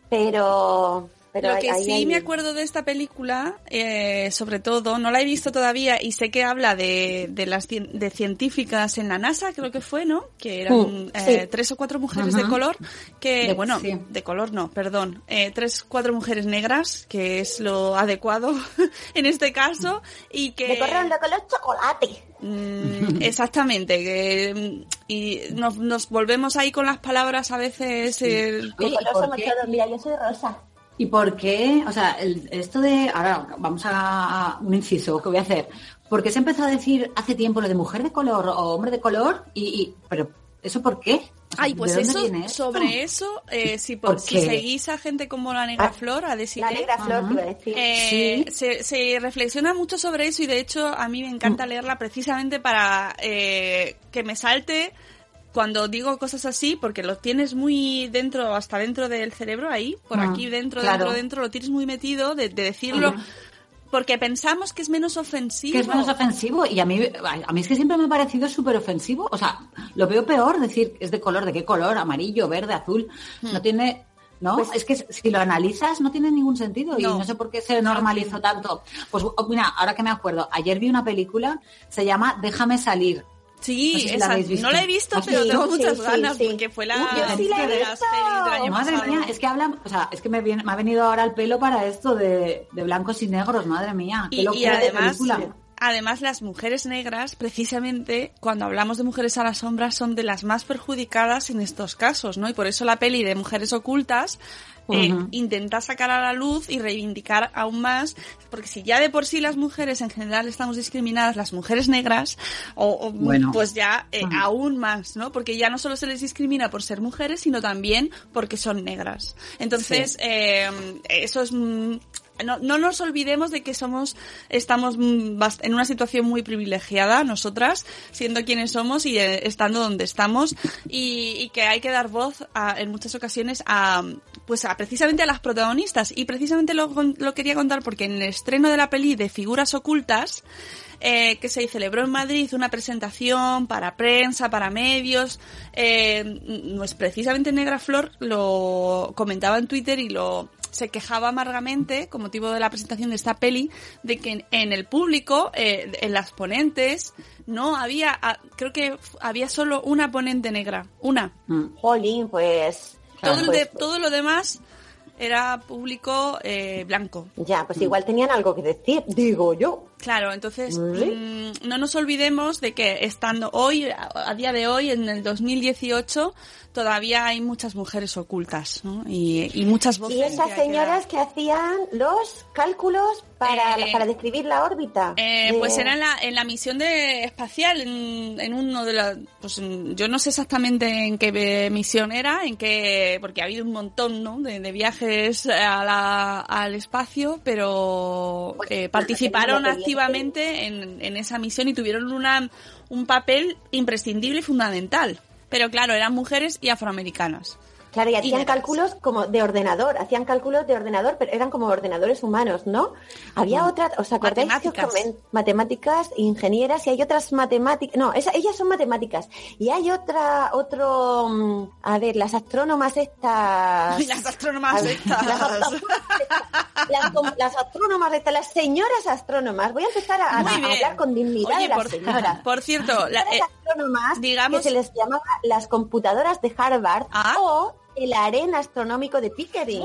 pero... pero Lo que sí hay- me acuerdo de esta película, eh, sobre todo, no la he visto todavía y sé que habla de, de las de científicas en la NASA, creo que fue, ¿no? Que eran Mm, eh, sí. tres o cuatro mujeres de color, que, De- bueno, sí. de color no, perdón, eh, tres, cuatro mujeres negras, que es lo adecuado en este caso, y que... De corriendo con los chocolates. Mm, exactamente, que, y nos, nos volvemos ahí con las palabras a veces. el- ¿y Color por mira, yo soy rosa. ¿Y por qué? O sea, el- esto de... Ahora vamos a un inciso que voy a hacer. ¿Por qué se empezó a decir hace tiempo lo de mujer de color o hombre de color? Y, y- pero ¿eso por qué? O sea, Ay, pues ¿de dónde eso, sobre eso, eh, si, ¿Por por, si qué? seguís a gente como la Negra Ah, Flor, a decir La negra flor, te iba a decir. Eh, se, se reflexiona mucho sobre eso y de hecho a mí me Mm. encanta leerla precisamente para eh, que me salte cuando digo cosas así, porque lo tienes muy dentro, hasta dentro del cerebro ahí, por Mm, aquí dentro, claro. dentro, dentro, lo tienes muy metido de, de decirlo, porque pensamos que es menos ofensivo. que es menos ofensivo y a mí a mí es que siempre me ha parecido súper ofensivo o sea lo veo peor decir es de color de qué color amarillo verde azul Hmm. no tiene no Pues- es que si lo analizas no tiene ningún sentido y No. no sé por qué se normalizó tanto pues oh, mira ahora que me acuerdo ayer vi una película se llama Déjame salir Sí, No sé si la esa, habéis visto. no la he visto, Ah, pero sí, tengo muchas sí, ganas sí. porque fue la yo sí la he de visto. pelis del año Madre pasado. mía, es que hablan, o sea, es que me, viene- me ha venido ahora el pelo para esto de, de blancos y negros, madre mía. Qué Y, y locura de además, película. Además las mujeres negras, precisamente, cuando hablamos de mujeres a la sombra, son de las más perjudicadas en estos casos, ¿no? Y por eso la peli de Mujeres Ocultas eh, intenta sacar a la luz y reivindicar aún más, porque si ya de por sí las mujeres en general estamos discriminadas, las mujeres negras, o, o, Bueno. pues ya eh, aún más, ¿no? Porque ya no solo se les discrimina por ser mujeres, sino también porque son negras. Entonces, eh, eso es... no, no nos olvidemos de que somos, estamos mm, en una situación muy privilegiada nosotras, siendo quienes somos y eh, estando donde estamos, y, que hay que dar voz a- en muchas ocasiones a, pues a precisamente a las protagonistas. Y precisamente lo, lo quería contar porque en el estreno de la peli de Figuras Ocultas, eh, que se celebró en Madrid una presentación para prensa, para medios. Eh, precisamente Negra Flor lo comentaba en Twitter y lo se quejaba amargamente con motivo de la presentación de esta peli de que en, en el público, eh, en las ponentes, no había, ah, creo que había solo una ponente negra, una. Mm. Jolín, pues... Todo, el pues, de- todo lo demás era público eh, blanco. Ya, pues igual tenían algo que decir, digo yo. Claro, entonces ¿Sí? mm, no nos olvidemos de que estando hoy, a, día de hoy, en el 2018, todavía hay muchas mujeres ocultas, ¿no? Y, y muchas voces. Y esas que hay que señoras que hacían los cálculos para, Eh, para describir la órbita. Eh, de- Pues era en la, en la misión de espacial, en, en uno de las... Pues yo no sé exactamente en qué eh, misión era, en qué... Porque ha habido un montón, ¿no? De, de viajes a la- al espacio, pero eh, participaron Pues, viaje. En, en esa misión y tuvieron una, un papel imprescindible y fundamental. Pero claro, eran mujeres y afroamericanas. Claro, y hacían cálculos como de ordenador, hacían cálculos de ordenador, pero eran como ordenadores humanos, ¿no? Había otra, ¿os acordáis? que Matemáticas. comen- matemáticas, ingenieras, y hay otras matemáticas, no, esa- ellas son matemáticas, y hay otra, otro, mm, a ver, las astrónomas estas... Las astrónomas ver, estas. Las, astrónomas estas, las las astrónomas estas, las señoras astrónomas, voy a empezar a, hablar con dignidad Oye, de las por, señoras. por cierto, la- eh, astrónomas digamos- que se les llamaba las computadoras de Harvard Ah. o el arena astronómico de Pickering.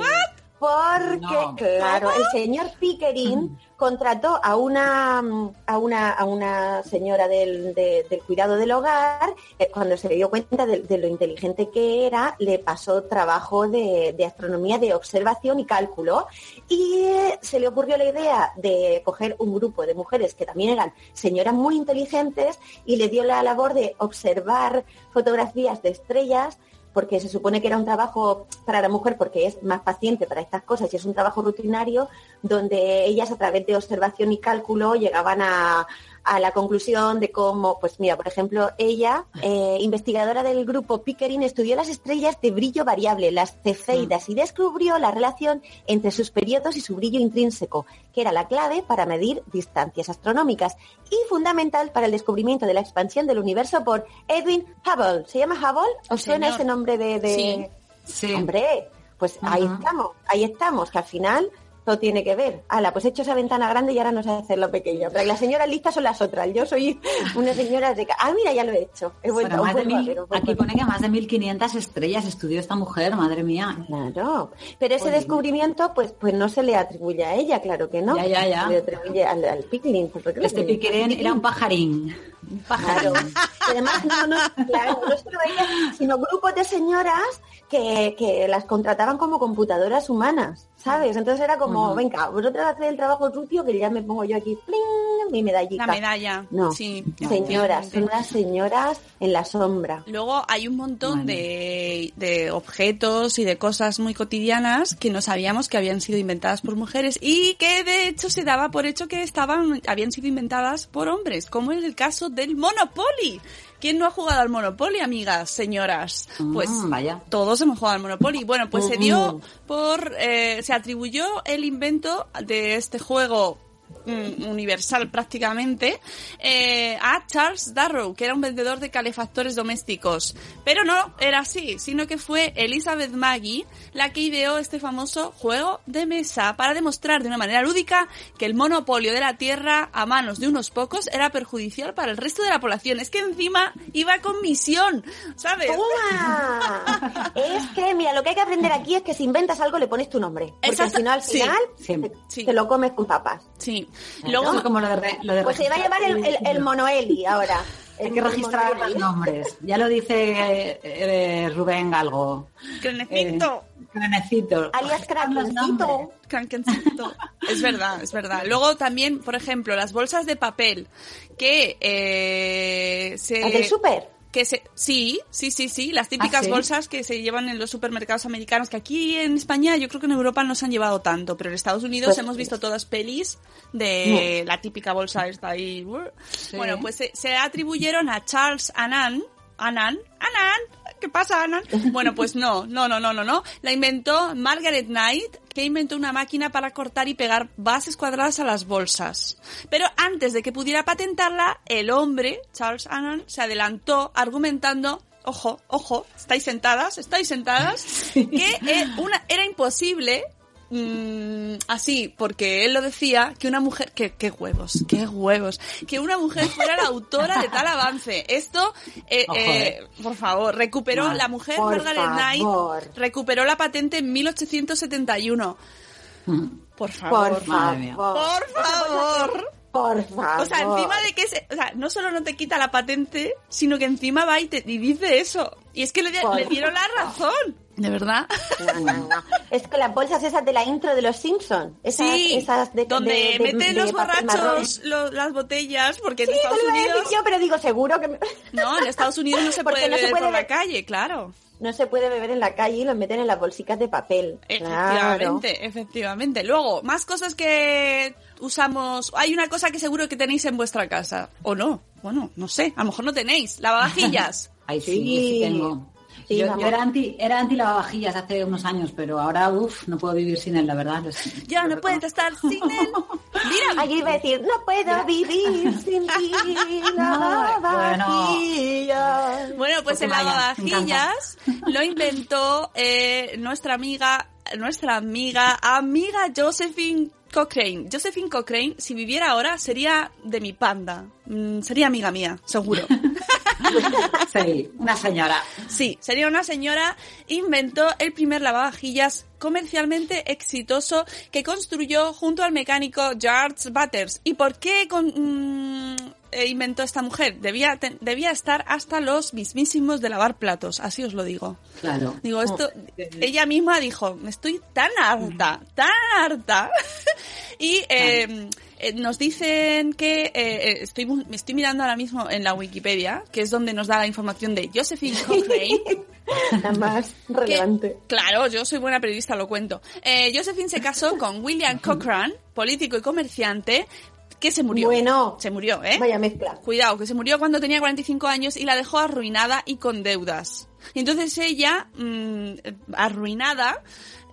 Porque, No. claro, el señor Pickering contrató a una a una a una señora del, de- del cuidado del hogar, eh, cuando se dio cuenta de, de lo inteligente que era, le pasó trabajo de, de astronomía, de observación y cálculo, y eh, se le ocurrió la idea de coger un grupo de mujeres que también eran señoras muy inteligentes y le dio la labor de observar fotografías de estrellas porque se supone que era un trabajo para la mujer porque es más paciente para estas cosas y es un trabajo rutinario donde ellas a través de observación y cálculo llegaban a, a la conclusión de cómo, pues mira, por ejemplo, ella, eh, investigadora del grupo Pickering, estudió las estrellas de brillo variable, las cefeidas, y descubrió la relación entre sus periodos y su brillo intrínseco, que era la clave para medir distancias astronómicas y fundamental para el descubrimiento de la expansión del universo por Edwin Hubble. ¿Se llama Hubble? ¿Os suena Señor. ese nombre de...? de- Sí. Sí. Hombre, pues ahí estamos, ahí estamos, que al final todo tiene que ver. Ala, pues he hecho esa ventana grande y ahora no sé hacerlo pequeño. Pero las señoras listas son las otras. Yo soy una señora de... Ah, mira, ya lo he hecho. He vuelto, más de mil- ver, aquí pone que más de 1500 estrellas estudió esta mujer, madre mía. Claro, pero ese descubrimiento pues pues no se le atribuye a ella, claro que no. Ya, ya, ya. Se le atribuye al, al Pickling. Este piquerén era un pajarín. Un pajarín. Además, no, no, claro, no solo ella, sino grupos de señoras que, que las contrataban como computadoras humanas, ¿sabes? Entonces era como, venga, vosotras hacéis el trabajo sucio que ya me pongo yo aquí, ¡pling! mi medallita. La medalla. No, Sí, señoras, son unas señoras en la sombra. Luego hay un montón de, de objetos y de cosas muy cotidianas que no sabíamos que habían sido inventadas por mujeres y que de hecho se daba por hecho que estaban habían sido inventadas por hombres, como es el caso del Monopoly. ¿Quién no ha jugado al Monopoly, amigas, señoras? Pues Mm, vaya. todos hemos jugado al Monopoly. Bueno, pues se dio Ujú. por, eh, se atribuyó el invento de este juego mm, universal prácticamente, eh, a Charles Darrow, que era un vendedor de calefactores domésticos. Pero no era así, sino que fue Elizabeth Maggie la que ideó este famoso juego de mesa para demostrar de una manera lúdica que el monopolio de la tierra a manos de unos pocos era perjudicial para el resto de la población. Es que encima iba con misión, ¿sabes? ¡Toma! es que, mira, lo que hay que aprender aquí es que si inventas algo le pones tu nombre. Porque Exacto. si no, al Sí. final Sí. te, te lo comes con papas. Sí. Luego, como lo de, re- lo de Pues se va a llevar el, el, el monoeli ahora. Hay que registrar los nombres. Ya lo dice eh, eh, Rubén Galgo. Crenecito. Crenecito. Alias Krakencito. Crankencito. Es verdad, es verdad. Luego también, por ejemplo, las bolsas de papel que eh, se... ¿Las del súper? Que se, sí, sí, sí, sí, las típicas ¿Ah, sí? bolsas que se llevan en los supermercados americanos, que aquí en España, yo creo que en Europa no se han llevado tanto, pero en Estados Unidos Pues- hemos visto todas pelis de la típica bolsa esta ahí. Bueno, pues se, se atribuyeron a Charles Annan, Annan, Annan, ¿qué pasa, Annan? Bueno, pues no, no, no, no, no, no. La inventó Margaret Knight, que inventó una máquina para cortar y pegar bases cuadradas a las bolsas. Pero antes de que pudiera patentarla, el hombre, Charles Annan, se adelantó argumentando Ojo, ojo, estáis sentadas, estáis sentadas, que eh, una, era imposible mm, así, porque él lo decía, que una mujer, que, qué huevos, qué huevos, que una mujer fuera la autora de tal avance. Esto, eh, eh, eh. por favor, recuperó, la mujer Margaret Knight recuperó la patente en 1871. Por favor. Por favor. Por favor. Por favor. O sea, encima de que se, o sea, no solo no te quita la patente, sino que encima va y, te, y dice eso. Y es que le dieron la razón. ¿De verdad? No, no, no. Es que las bolsas esas de la intro de los Simpsons. Esas, sí, esas de, donde de- de- meten de los borrachos lo- las botellas, porque en Sí, Estados lo Unidos... decir yo, pero digo, seguro que me- No, en Estados Unidos no se Porque puede no se beber puede por la calle, claro. no se puede beber en la calle y lo meten en las bolsicas de papel. Efectivamente, efectivamente. Luego, más cosas que usamos. Hay una cosa que seguro que tenéis en vuestra casa. ¿O no? Bueno, no sé. A lo mejor no tenéis. Lavavajillas. Ahí sí, Sí. sí tengo. Sí, yo, yo era anti, era anti lavavajillas hace unos años, pero ahora, uff, no puedo vivir sin él, la verdad. lo siento. ya Lo no puedes reconozco. estar sin él. Mira, Allí iba a decir, no puedo vivir sin ti, lavavajillas. Bueno, pues el Porque vaya, lavavajillas lo inventó eh, nuestra amiga, nuestra amiga, amiga Josephine Cochrane. Josephine Cochrane, si viviera ahora, sería de mi panda. Mm, sería amiga mía, seguro. Sí, una señora. Sí, sería una señora, inventó el primer lavavajillas comercialmente exitoso que construyó junto al mecánico George Butters. ¿Y por qué con- mm, inventó esta mujer? Debía, te- debía estar hasta los mismísimos de lavar platos, así os lo digo. Claro. Digo, esto, ella misma dijo, estoy tan harta, tan harta. y eh, eh, nos dicen que, eh, eh, estoy, me estoy mirando ahora mismo en la Wikipedia, que es donde nos da la información de Josephine Cochrane. La más que- relevante. claro, yo soy buena periodista, lo cuento. Eh, Josephine se casó con William Cochrane, político y comerciante, que se murió. Bueno. Se murió, ¿eh? Vaya mezcla. Cuidado, que se murió cuando tenía 45 años y la dejó arruinada y con deudas. Y entonces ella, mm, arruinada,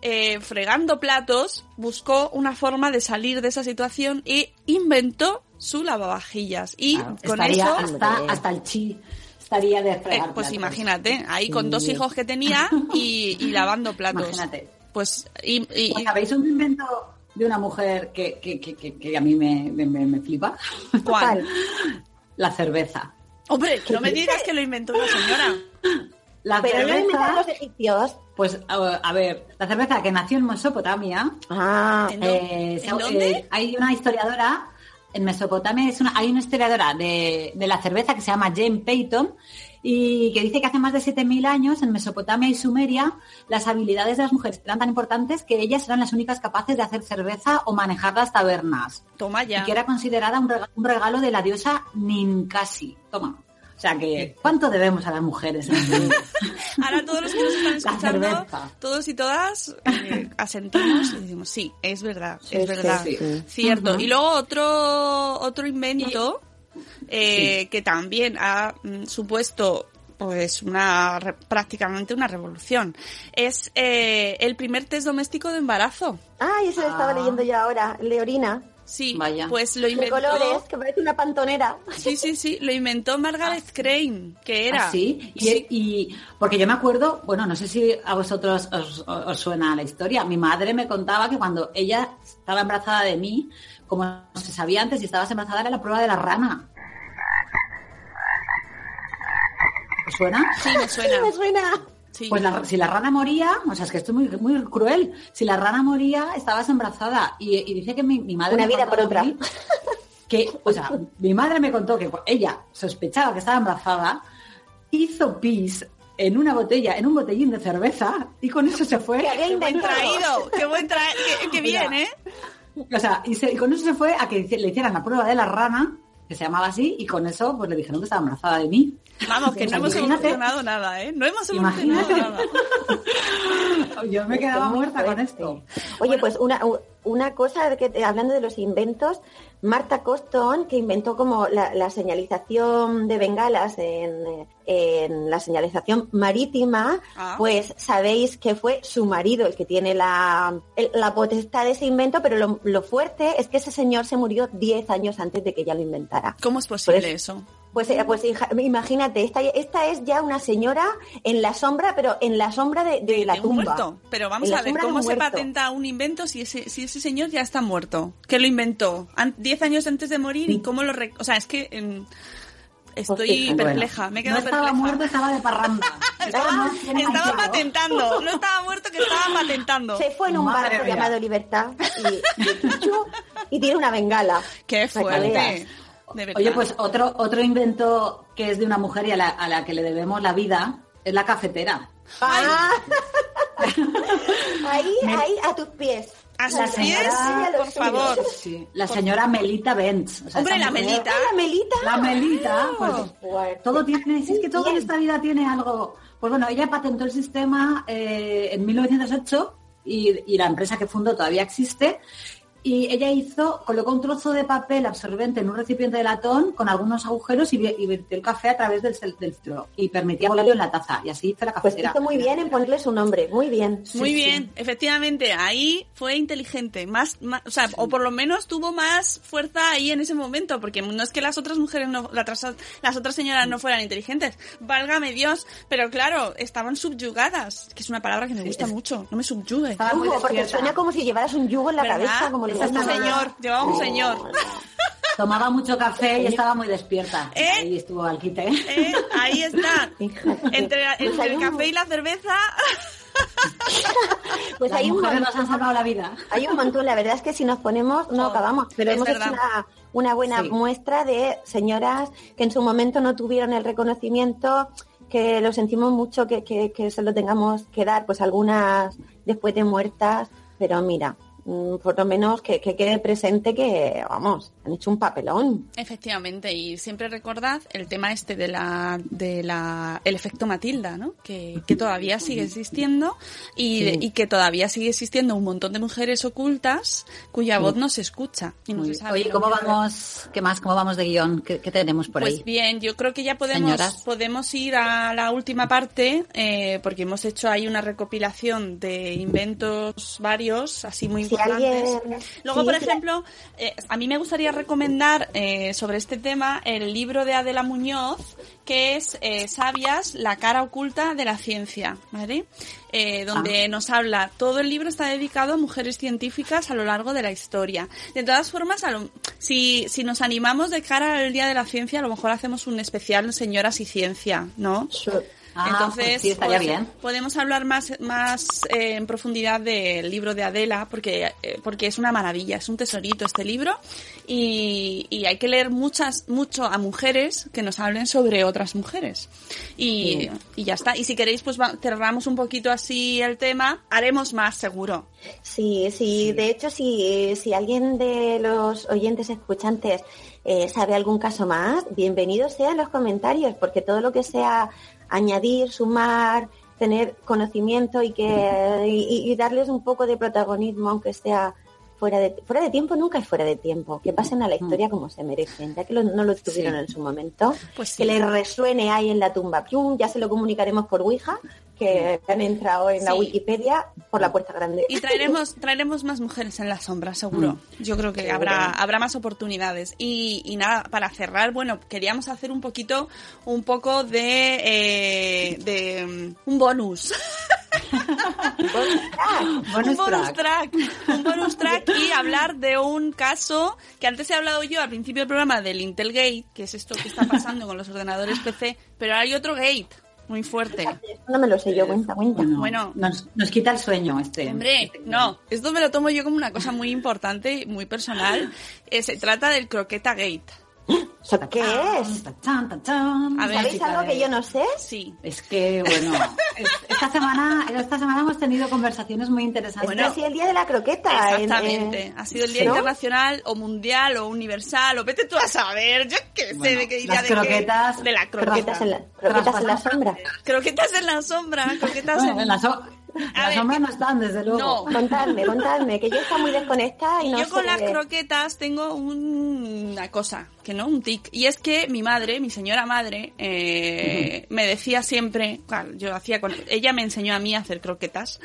eh, fregando platos, buscó una forma de salir de esa situación y inventó su lavavajillas. Y Claro, con eso... hasta, hasta el chi estaría de Eh, fregar pues platos. imagínate, ahí con dos hijos que tenía y, y lavando platos. Imagínate. Pues, y, y- Pues, ¿Sabéis un invento de una mujer que, que, que, que- que a mí me, me, me- flipa? ¿cuál? La cerveza. Hombre, no me digas que lo inventó una señora. La Pero no lo inventaron cerveza, los egipcios. pues a, a ver, la cerveza que nació en Mesopotamia, Ah, ¿En eh, en se- dónde? eh, hay una historiadora en Mesopotamia, es una, hay una historiadora de, de la cerveza que se llama Jane Peyton y que dice que hace más de 7.000 años en Mesopotamia y Sumeria las habilidades de las mujeres eran tan importantes que ellas eran las únicas capaces de hacer cerveza o manejar las tabernas Toma ya. y que era considerada un rega- un regalo de la diosa Ninkasi. Toma. O sea que, ¿cuánto debemos a las mujeres? Ahora todos los que nos están escuchando, todos y todas, eh, asentimos y decimos, sí, es verdad, es verdad. sí, sí. Cierto. Y luego otro, otro invento eh, que también ha mm, supuesto pues una re- prácticamente una revolución es eh, el primer test doméstico de embarazo Ay, eso lo estaba Ah. leyendo yo ahora. Leorina. Sí, Vaya. pues lo De inventó. colores, que parece una pantonera. Sí, sí, sí, lo inventó Margaret Crane, que era. ¿Ah, sí? Y, y- porque yo me acuerdo, bueno, no sé si a vosotros os, os suena la historia. Mi madre me contaba que cuando ella estaba embarazada de mí, como se sabía antes, si estabas embarazada era la prueba de la rana. ¿Os suena? Sí, me suena. Sí, me suena. Sí. Pues la- si la rana moría, o sea, es que esto es muy, muy cruel. Si la rana moría, estabas embarazada. Y, y dice que mi, mi madre. Una me vida por otra. mí Que, o sea, mi madre me contó que ella sospechaba que estaba embarazada, hizo pis en una botella, en un botellín de cerveza, y con eso se fue. Qué buen inventado. traído, qué buen traído, qué, qué bien, Mira. ¿eh? O sea, y, se- con eso se fue a que le hicieran la prueba de la rana, que se llamaba así, y con eso pues le dijeron que estaba embarazada de mí. Vamos, que no hemos evolucionado nada, ¿eh? No hemos evolucionado Imagínate. nada. Yo me quedaba muerta con esto. Oye, pues una, una cosa, que, hablando de los inventos, Marta Coston, que inventó como la, la señalización de bengalas en, en la señalización marítima, Ah. pues sabéis que fue su marido el que tiene la, el- la potestad de ese invento, pero lo, lo fuerte es que ese señor se murió 10 años antes de que ella lo inventara. ¿Cómo es posible Pues- eso? Pues, eh, pues imagínate, esta, esta es ya una señora en la sombra, pero en la sombra de, de la De un tumba. muerto. Pero vamos En a ver, ¿cómo se patenta un invento si ese, si ese señor ya está muerto? ¿Qué lo inventó? An- ¿Diez años antes de morir? ¿Y cómo lo... re- O sea, es que em, estoy fíjate. perpleja, me he quedado no estaba perpleja. muerto, estaba de parranda. Estaba sentido. patentando, no estaba muerto, que estaba patentando. Se fue en un Madre barco mía. llamado Libertad y, y tiene una bengala. Qué fuerte. De verdad. Oye, pues otro, otro invento que es de una mujer y a la, a la que le debemos la vida es la cafetera. Ah. ahí, ahí, a tus pies. A La sus pies, señora- por favor. Sí, la señora Melita Benz. O sea, Hombre, la mujer- Melita. La melita. La Melita, pues, todo tiene, si es que todo en esta vida tiene algo. Pues bueno, ella patentó el sistema eh, en 1908 y, y la empresa que fundó todavía existe. Y ella hizo, colocó un trozo de papel absorbente en un recipiente de latón con algunos agujeros y, vertió el café a través del, del filtro y permitía volarlo en la taza. Y así hizo la Pues cafetera. hizo muy bien en ponerle su nombre, muy bien. Muy bien, efectivamente, ahí fue inteligente, más, más- o sea, o por lo menos tuvo más fuerza ahí en ese momento, porque no es que las otras mujeres, no, las, otras- las otras señoras no fueran inteligentes, válgame Dios, pero claro, estaban subyugadas, que es una palabra que me gusta mucho, no me subyugue. Estaba muy Yugo, porque suena como si llevaras un yugo en la ¿Verdad? cabeza, como Esa es un gusta. señor, llevaba un señor. Tomaba mucho café y estaba muy despierta. ¿Eh? Ahí estuvo al quite. ¿Eh? Ahí está. Entre, Pues entre el café y la cerveza. Pues Las hay un, mujeres mon- nos han salvado la vida. hay un montón, la verdad es que si nos ponemos no Oh, acabamos, pero es hemos verdad. hecho una, una buena Sí. muestra de señoras que en su momento no tuvieron el reconocimiento, que lo sentimos mucho que, que, que se lo tengamos que dar, pues algunas después de muertas, pero mira, por lo menos que, que quede presente que, vamos, han hecho un papelón. Efectivamente, y siempre recordad el tema este de la, de la, el efecto Matilda, ¿no? Que, que todavía sigue existiendo y, Sí. y que todavía sigue existiendo un montón de mujeres ocultas cuya voz no se escucha y no se sabe. Oye, ¿cómo que- vamos? ¿Qué más? ¿Cómo vamos de guion? ¿Qué, qué tenemos por Pues ahí? bien, yo creo que ya podemos, Señoras. podemos ir a la última parte, eh, porque hemos hecho ahí una recopilación de inventos varios, así muy Si importantes. alguien- Luego, sí, por ejemplo, eh, a mí me gustaría recomendar eh, sobre este tema el libro de Adela Muñoz, que es eh, Sabias, la cara oculta de la ciencia, ¿vale? Eh, donde nos habla, todo el libro está dedicado a mujeres científicas a lo largo de la historia. De todas formas, a lo- si, si nos animamos de cara al Día de la Ciencia, a lo mejor hacemos un especial Señoras y Ciencia, ¿no? Ah, Entonces, pues sí, estaría pues, bien. podemos hablar más, más eh, en profundidad del libro de Adela, porque, eh, porque es una maravilla, es un tesorito este libro, y, y hay que leer muchas, mucho a mujeres que nos hablen sobre otras mujeres. Y, y ya está. Y si queréis, pues va- cerramos un poquito así el tema, haremos más seguro. Sí, sí, de hecho, si, si alguien de los oyentes escuchantes eh, sabe algún caso más, bienvenido sea en los comentarios, porque todo lo que sea añadir, sumar, tener conocimiento y que y, y darles un poco de protagonismo, aunque sea fuera de, fuera de tiempo nunca es fuera de tiempo. Que pasen a la historia como se merecen, ya que lo- no lo tuvieron Sí. en su momento. Pues Que les resuene ahí en la tumba. ¡Pium! Ya se lo comunicaremos por Ouija, que han entrado en la. Wikipedia por la puerta grande. Y traeremos, traeremos más mujeres en la sombra, seguro. Yo creo que Seguro. habrá, habrá más oportunidades. Y, y nada, para cerrar, bueno, queríamos hacer un poquito, un poco de, eh, de mm, un bonus. un Bonus track. track. Un bonus track y hablar de un caso que antes he hablado yo al principio del programa del Intelgate, que es esto que está pasando con los ordenadores PC, pero hay otro gate muy fuerte. No me lo sé yo, cuenta, cuenta. Bueno, Bueno. nos, nos quita el sueño este. Hombre, no, esto me lo tomo yo como una cosa muy importante, muy personal. Eh, se trata del croqueta gate. ¿Eso qué es? A ver, ¿Sabéis algo que yo no sé? Sí. Es que, bueno, es- esta semana, esta semana hemos tenido conversaciones muy interesantes. Bueno, es el día de la croqueta. en- Exactamente. en- ha sido el Día ¿no? Internacional o Mundial o Universal o vete tú a saber. Yo qué sé Bueno, de qué día las de qué- croquetas- de la croqueta. Croquetas en la, croquetas en la sombra. Croquetas en la sombra, croquetas Bueno, en... la, so- en A la ver, sombra no están, desde luego. No. Contadme, contadme, que yo estoy muy desconectada y no yo con sé- las croquetas tengo un- una cosa, que no, un tic. Y es que mi madre, mi señora madre, eh, me decía siempre, claro, yo hacía con, ella me enseñó a mí a hacer croquetas.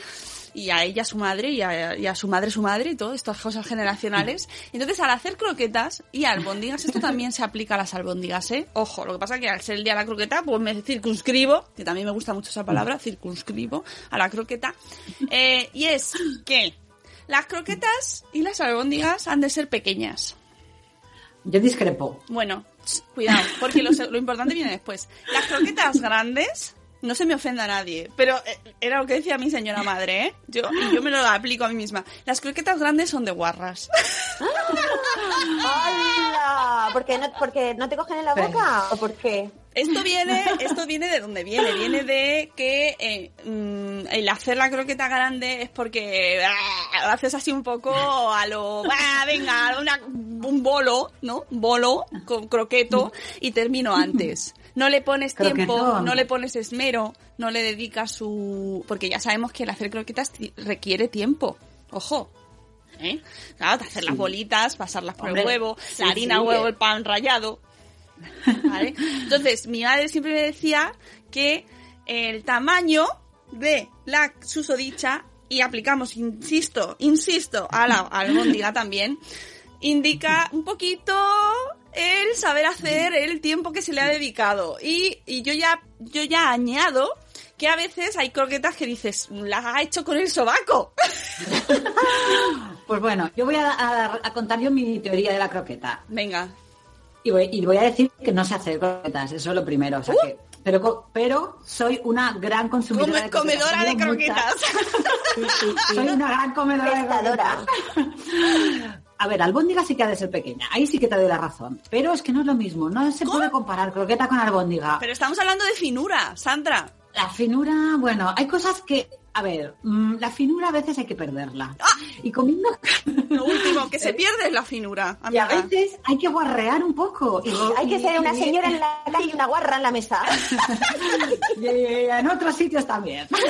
Y a ella su madre, y a, y a su madre su madre, y todas estas cosas generacionales. Entonces, al hacer croquetas y albóndigas, esto también se aplica a las albóndigas, ¿eh? Ojo, lo que pasa es que al ser el día de la croqueta, pues me circunscribo, que también me gusta mucho esa palabra, circunscribo a la croqueta. Eh, y es que las croquetas y las albóndigas han de ser pequeñas. Yo discrepo. Bueno, cuidado, porque lo, lo importante viene después. Las croquetas grandes, no se me ofenda a nadie, pero eh, era lo que decía mi señora madre, ¿eh? Yo, y yo me lo aplico a mí misma. Las croquetas grandes son de guarras. ¡Hala! ¿Por qué no, porque no te cogen en la boca? ¿O por qué? Esto viene, esto viene de dónde viene, viene de que eh, mm, el hacer la croqueta grande es porque ah, lo haces así un poco a lo, ah, venga, una- un bolo, ¿no? Bolo con croqueto y termino antes. No le pones tiempo, no le pones esmero, no le dedicas su... Porque ya sabemos que el hacer croquetas requiere tiempo. Ojo. ¿Eh? Claro, hacer las bolitas, pasarlas por Hombre, el huevo, sí, la harina, sí, huevo, el pan rallado. ¿Vale? Entonces, mi madre siempre me decía que el tamaño de la susodicha, y aplicamos, insisto, insisto, a la albóndiga también, indica un poquito el saber hacer el tiempo que se le ha dedicado. Y, y yo ya, yo ya añado que a veces hay croquetas que dices, las ha hecho con el sobaco. Pues bueno, yo voy a, a- a contar yo mi teoría de la croqueta. Venga. Y voy, y voy a decir que no sé hacer croquetas, eso es lo primero. O sea que, pero, pero soy una gran consumidora Come- de croquetas. comedora de croquetas. Soy una gran comedora de croquetas. A ver, albóndiga sí que ha de ser pequeña. Ahí sí que te doy la razón. Pero es que no es lo mismo. No se puede comparar croqueta con albóndiga. Pero estamos hablando de finura, Sandra. La finura, bueno, hay cosas que... A ver, mm, la finura a veces hay que perderla. Y comiendo... Lo último que se pierde es la finura, Y a veces hay que guarrear un poco. Y- Hay que ser una señora en la calle y una guarra en la mesa. y en otros sitios también. Pero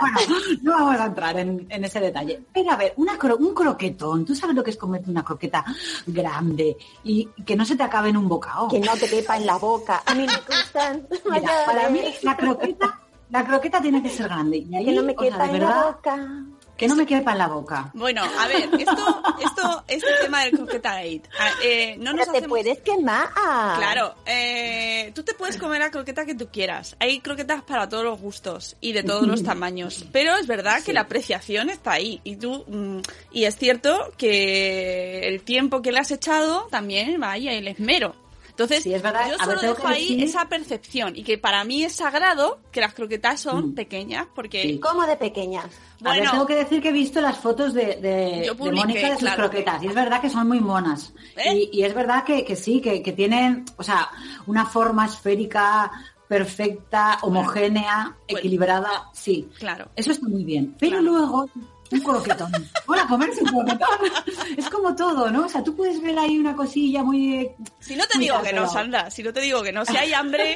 bueno, no vamos a entrar en, en ese detalle. Pero a ver, una cro- un croquetón, ¿tú sabes lo que es comerte una croqueta grande y que no se te acabe en un bocado? Que no te quepa en la boca. A mí me gustan. Mira, para mí la croqueta, la croqueta tiene que ser grande. Y ahí, Que no me o sea, quepa en la boca. que no me quepa en la boca. Bueno, a ver, esto, esto, este tema del croqueta gate. ah, eh, no nos Pero te hacemos- puedes quemar. Claro, eh, tú te puedes comer la croqueta que tú quieras. Hay croquetas para todos los gustos y de todos los tamaños. Pero es verdad que la apreciación está ahí. Y tú, mm, y es cierto que el tiempo que le has echado también va ahí el esmero. Entonces, Sí, es verdad. yo ver, solo dejo ahí decir- esa percepción y que para mí es sagrado que las croquetas son pequeñas porque Sí. Como de pequeñas. a ver, bueno, tengo que decir que he visto las fotos de, Mónica de sus claro. croquetas y es verdad que son muy monas. ¿Eh? Y, y es verdad que, que sí, que, que tienen, o sea, una forma esférica perfecta, homogénea, equilibrada, sí. Claro. Eso está muy bien. Pero Claro. luego, un croquetón. Hola, comerse un croquetón. Es como todo, ¿no? O sea, tú puedes ver ahí una cosilla muy... eh, Si no te digo que no. Sandra, si no te digo que no, si hay hambre,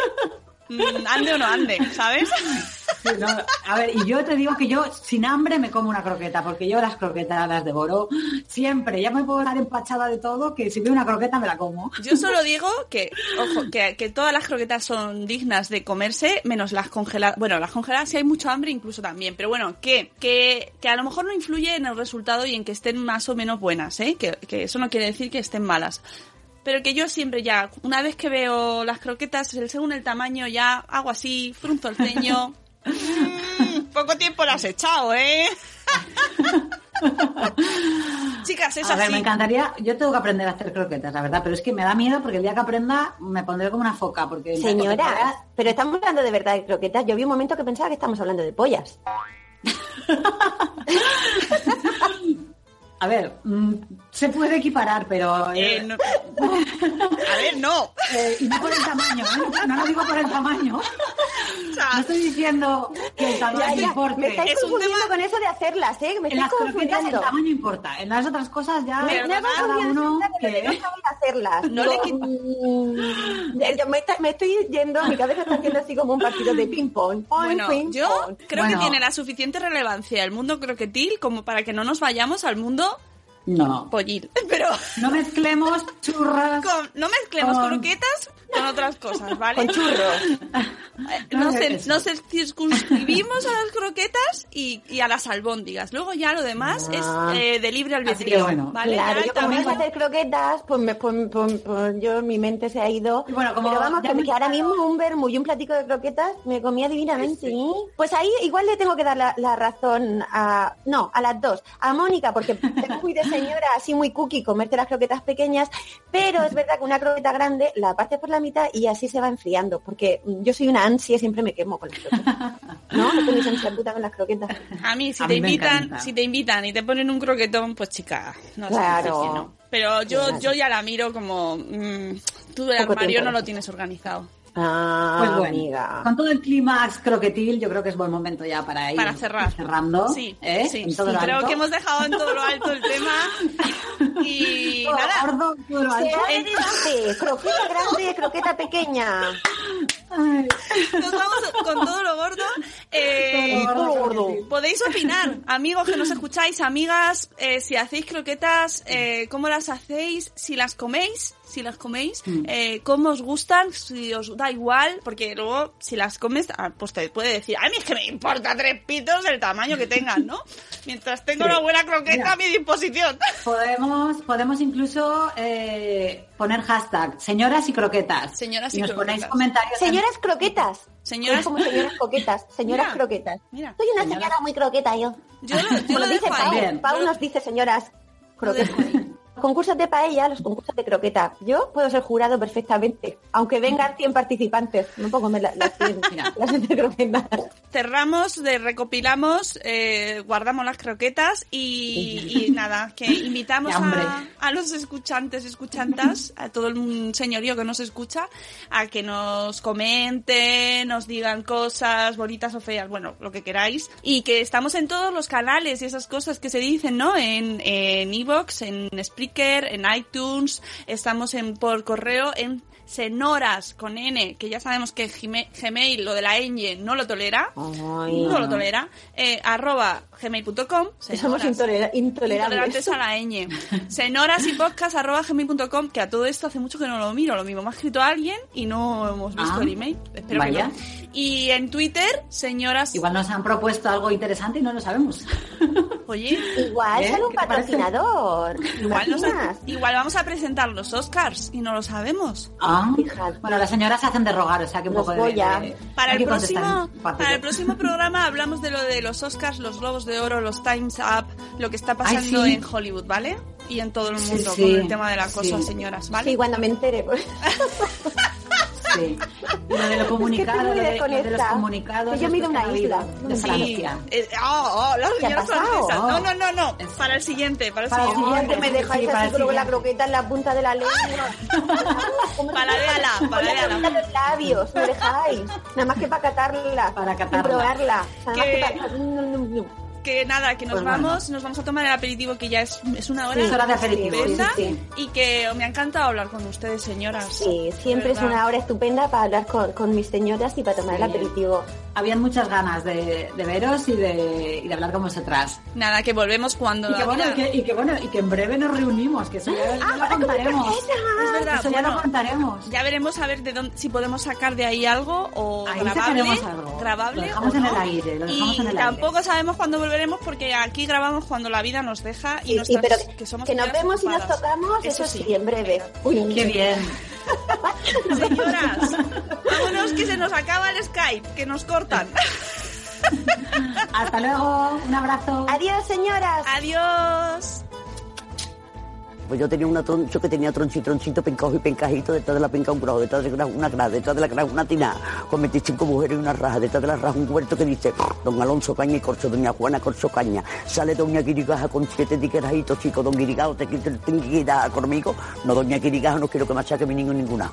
ande o no ande, ¿sabes? No, a ver, y yo te digo que yo sin hambre me como una croqueta, porque yo las croquetas las devoro siempre. Ya me puedo dar empachada de todo, que si veo una croqueta me la como. Yo solo digo que, ojo, que, que todas las croquetas son dignas de comerse, menos las congeladas. Bueno, las congeladas si hay mucho hambre incluso también, pero bueno, que, que, que a lo mejor no influye en el resultado y en que estén más o menos buenas, ¿eh? Que, que eso no quiere decir que estén malas. Pero que yo siempre ya, una vez que veo las croquetas, según el tamaño, ya hago así, frunzo el ceño. Mm, poco tiempo las he echado, ¿eh? Chicas, es a ver, así. me encantaría, yo tengo que aprender a hacer croquetas, la verdad, pero es que me da miedo porque el día que aprenda me pondré como una foca, porque... Señora, pero estamos hablando de verdad de croquetas. Yo vi un momento que pensaba que estamos hablando de pollas. A ver, mm, se puede equiparar, pero... Eh, eh, no- A ver, no. eh, y no por el tamaño, ¿eh? no lo digo por el tamaño. O sea, No estoy diciendo que el tamaño Ya, ya, importe. me estáis Es un confundiendo tema- con eso de hacerlas, ¿eh? Me En las croquetas el tamaño importa, en las otras cosas ya Me, me cada uno no que... sabía hacerlas. No le quit- yo me, está- me estoy yendo, mi cabeza está haciendo así como un partido de ping-pong. Bueno, ping, yo pong. creo Bueno. que tiene la suficiente relevancia el mundo croquetil como para que no nos vayamos al mundo No, pollil. Pero no mezclemos churras con- no mezclemos Con- croquetas con otras cosas, ¿vale? Con churros. Eh, No Nos, nos circunscribimos a las croquetas y, y a las albóndigas. Luego ya lo demás Ah. es eh, de libre albedrío, bueno, ¿vale? Claro, Ya yo como me tamaño- gusta hacer croquetas, pues, me, pues, pues- pues yo mi mente se ha ido. Bueno, como Pero vamos, que, me- que ahora mismo un vermú y un platico de croquetas me comía divinamente. ¿eh? Pues ahí igual le tengo que dar la, la razón a... No, a las dos. A Mónica, porque es muy de señora, así muy cookie, comerte las croquetas pequeñas, pero es verdad que una croqueta grande la partes por la mitad y así se va enfriando, porque yo soy una ansia y siempre me quemo con las croquetas. ¿No? No tenéis ansia puta con las croquetas. A mí, si A te mí invitan, si te invitan y te ponen un croquetón, pues chica, no sé Claro. no. Pero yo, Claro. yo ya la miro como mm, tú el Poco armario tiempo no lo tienes organizado. Ah, Pues bueno, amiga. con todo el clímax croquetil, yo creo que es buen momento ya para ir Para cerrar. cerrando. Sí, ¿eh? sí. En todo lo Creo alto. que hemos dejado en todo lo alto el tema. Y Todo nada, gordo, todo lo alto. croqueta grande, croqueta pequeña. Ay, nos vamos con todo lo gordo. Eh, todo lo gordo, gordo. Podéis opinar, amigos que nos escucháis, amigas, eh, si hacéis croquetas, eh, cómo las hacéis, si las coméis, si las coméis, Mm. eh, cómo os gustan, si os da igual, porque luego si las comes, ah, pues te puede decir, a mí es que me importa tres pitos el tamaño que tengan, ¿no? Mientras tengo Sí. una buena croqueta Mira. a mi disposición. Podemos, podemos incluso eh, poner hashtag señoras y croquetas. Señoras y y nos croquetas. ponéis comentarios. Señoras croquetas. Señoras- como señoras coquetas. Señoras Mira, croquetas. mira. Soy una señora muy croqueta yo. Yo lo, yo lo dice dejo Pau. nos dice señoras lo croquetas. Concursos de paella, los concursos de croqueta. Yo puedo ser jurado perfectamente, aunque vengan 100 participantes. No puedo comer la- las 100 Mira. las 100 croquetas. cerramos, de recopilamos, eh, guardamos las croquetas y, y nada, que invitamos a, a los escuchantes, escuchantas, a todo el señorío que nos escucha, a que nos comenten, nos digan cosas bonitas o feas, bueno, lo que queráis, y que estamos en todos los canales y esas cosas que se dicen, ¿no? En en Evox, en Spreaker, en iTunes, estamos en por correo en Senoras con N, que ya sabemos que Gmail, lo de la ñ, no lo tolera. Ay, no lo tolera. Eh, arroba gmail.com. somos intolera- intolerables. Intolerantes a la ñ. Senoras y podcast arroba gmail.com, que a todo esto hace mucho que no lo miro. Lo mismo me ha escrito alguien y no hemos visto Ah, el email. Espero vaya. que no. Y en Twitter, señoras. Igual nos han propuesto algo interesante y no lo sabemos. Oye, Igual ¿Eh? sale un patrocinador. igual, nos- igual vamos a presentar los Oscars y no lo sabemos. Ah, bueno, las señoras hacen de rogar, o sea que un Los poco de- de- Para el, próximo, para el próximo programa hablamos de lo de los Oscars, los Globos de Oro, los Times Up, lo que está pasando sí. en Hollywood, ¿vale? Y en todo el Sí, mundo sí. con el tema del acoso a Sí. señoras, ¿vale? Sí, cuando me entere. pues. Sí. Y lo de lo comunicado, muy lo de, lo de los comunicados. Que yo mido después una que isla. de Sí. Francia. Eh, oh, oh, las ¿Qué ha señoras pasado? francesas. No, Oh. no, no, no. Es- Para el siguiente, para el Para siguiente. siguiente. que me dejáis Sí, para así con la croqueta en la punta de la lengua. Paladeala, la paladeala. croqueta en los labios, me dejáis. Nada más que para catarla. Para catarla. probarla. Nada más Que- que para... que nada, que nos Pues bueno. vamos, nos vamos a tomar el aperitivo que ya es, es una hora. Sí, es hora de aperitivo, estupenda, sí, Y que me ha encantado hablar con ustedes, señoras. Sí, siempre es una hora estupenda para hablar con, con mis señoras y para tomar el Sí. aperitivo. Habían muchas ganas de, de veros y de, y de hablar con vosotras. Nada, que volvemos cuando Y que, bueno, y, que, y que bueno, y que en breve nos reunimos, que eso ya, ya lo contaremos. Es verdad, Eso ya bueno, lo contaremos. ya veremos a ver de dónde, si podemos sacar de ahí algo o Ahí grabable, algo. grabable Lo dejamos o en no. el aire, lo dejamos y en el aire. tampoco sabemos cuándo volveremos porque aquí grabamos cuando la vida nos deja y Sí, sí, nuestras- pero que somos que nos vemos y nos ocupadas. tocamos, eso, sí, en breve. Uy, Qué bien. Señoras, vámonos que se nos acaba el Skype, que nos cortan. Hasta luego, un abrazo. Adiós, señoras. Adiós. Pues yo tenía una troncho que tenía tronchito, tronchito, pencajo y pencajito, detrás de la penca un grajo, detrás de la una grada, detrás de la grada una tina, con 25 mujeres y una raja, detrás de la raja un huerto que dice, don Alonso Caña y Corcho, doña Juana Corcho Caña, sale doña Guirigaja con siete tiquerajitos, chico, don Guirigao, te quita conmigo, no doña Guirigaja, no quiero que machaque mi niño ninguna.